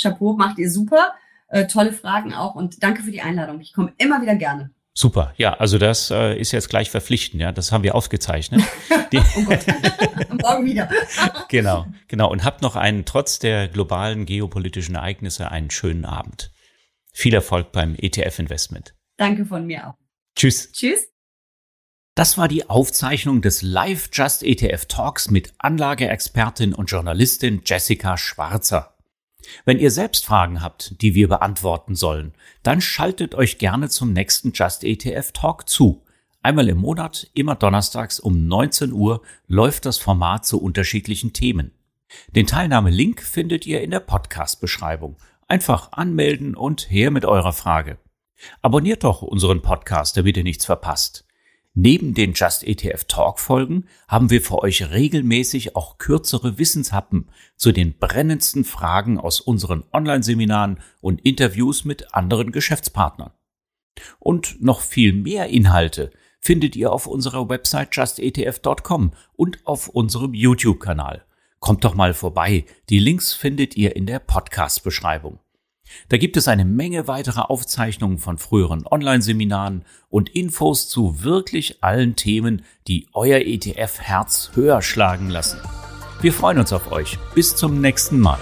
Chapeau, macht ihr super. Äh, tolle Fragen auch. Und danke für die Einladung. Ich komme immer wieder gerne. Super, ja, also das äh, ist jetzt gleich verpflichtend, ja, das haben wir aufgezeichnet. Die oh Gott, morgen wieder. genau, genau. Und habt noch einen, trotz der globalen geopolitischen Ereignisse, einen schönen Abend. Viel Erfolg beim ETF-Investment. Danke von mir auch. Tschüss. Tschüss. Das war die Aufzeichnung des Live Just ETF Talks mit Anlageexpertin und Journalistin Jessica Schwarzer. Wenn ihr selbst Fragen habt, die wir beantworten sollen, dann schaltet euch gerne zum nächsten Just ETF Talk zu. Einmal im Monat, immer donnerstags um 19 Uhr läuft das Format zu unterschiedlichen Themen. Den Teilnahmelink findet ihr in der Podcast-Beschreibung. Einfach anmelden und her mit eurer Frage. Abonniert doch unseren Podcast, damit ihr nichts verpasst. Neben den Just ETF Talk Folgen haben wir für euch regelmäßig auch kürzere Wissenshappen zu den brennendsten Fragen aus unseren Online-Seminaren und Interviews mit anderen Geschäftspartnern. Und noch viel mehr Inhalte findet ihr auf unserer Website justetf.com und auf unserem YouTube-Kanal. Kommt doch mal vorbei. Die Links findet ihr in der Podcast-Beschreibung. Da gibt es eine Menge weiterer Aufzeichnungen von früheren Online-Seminaren und Infos zu wirklich allen Themen, die euer ETF-Herz höher schlagen lassen. Wir freuen uns auf euch. Bis zum nächsten Mal.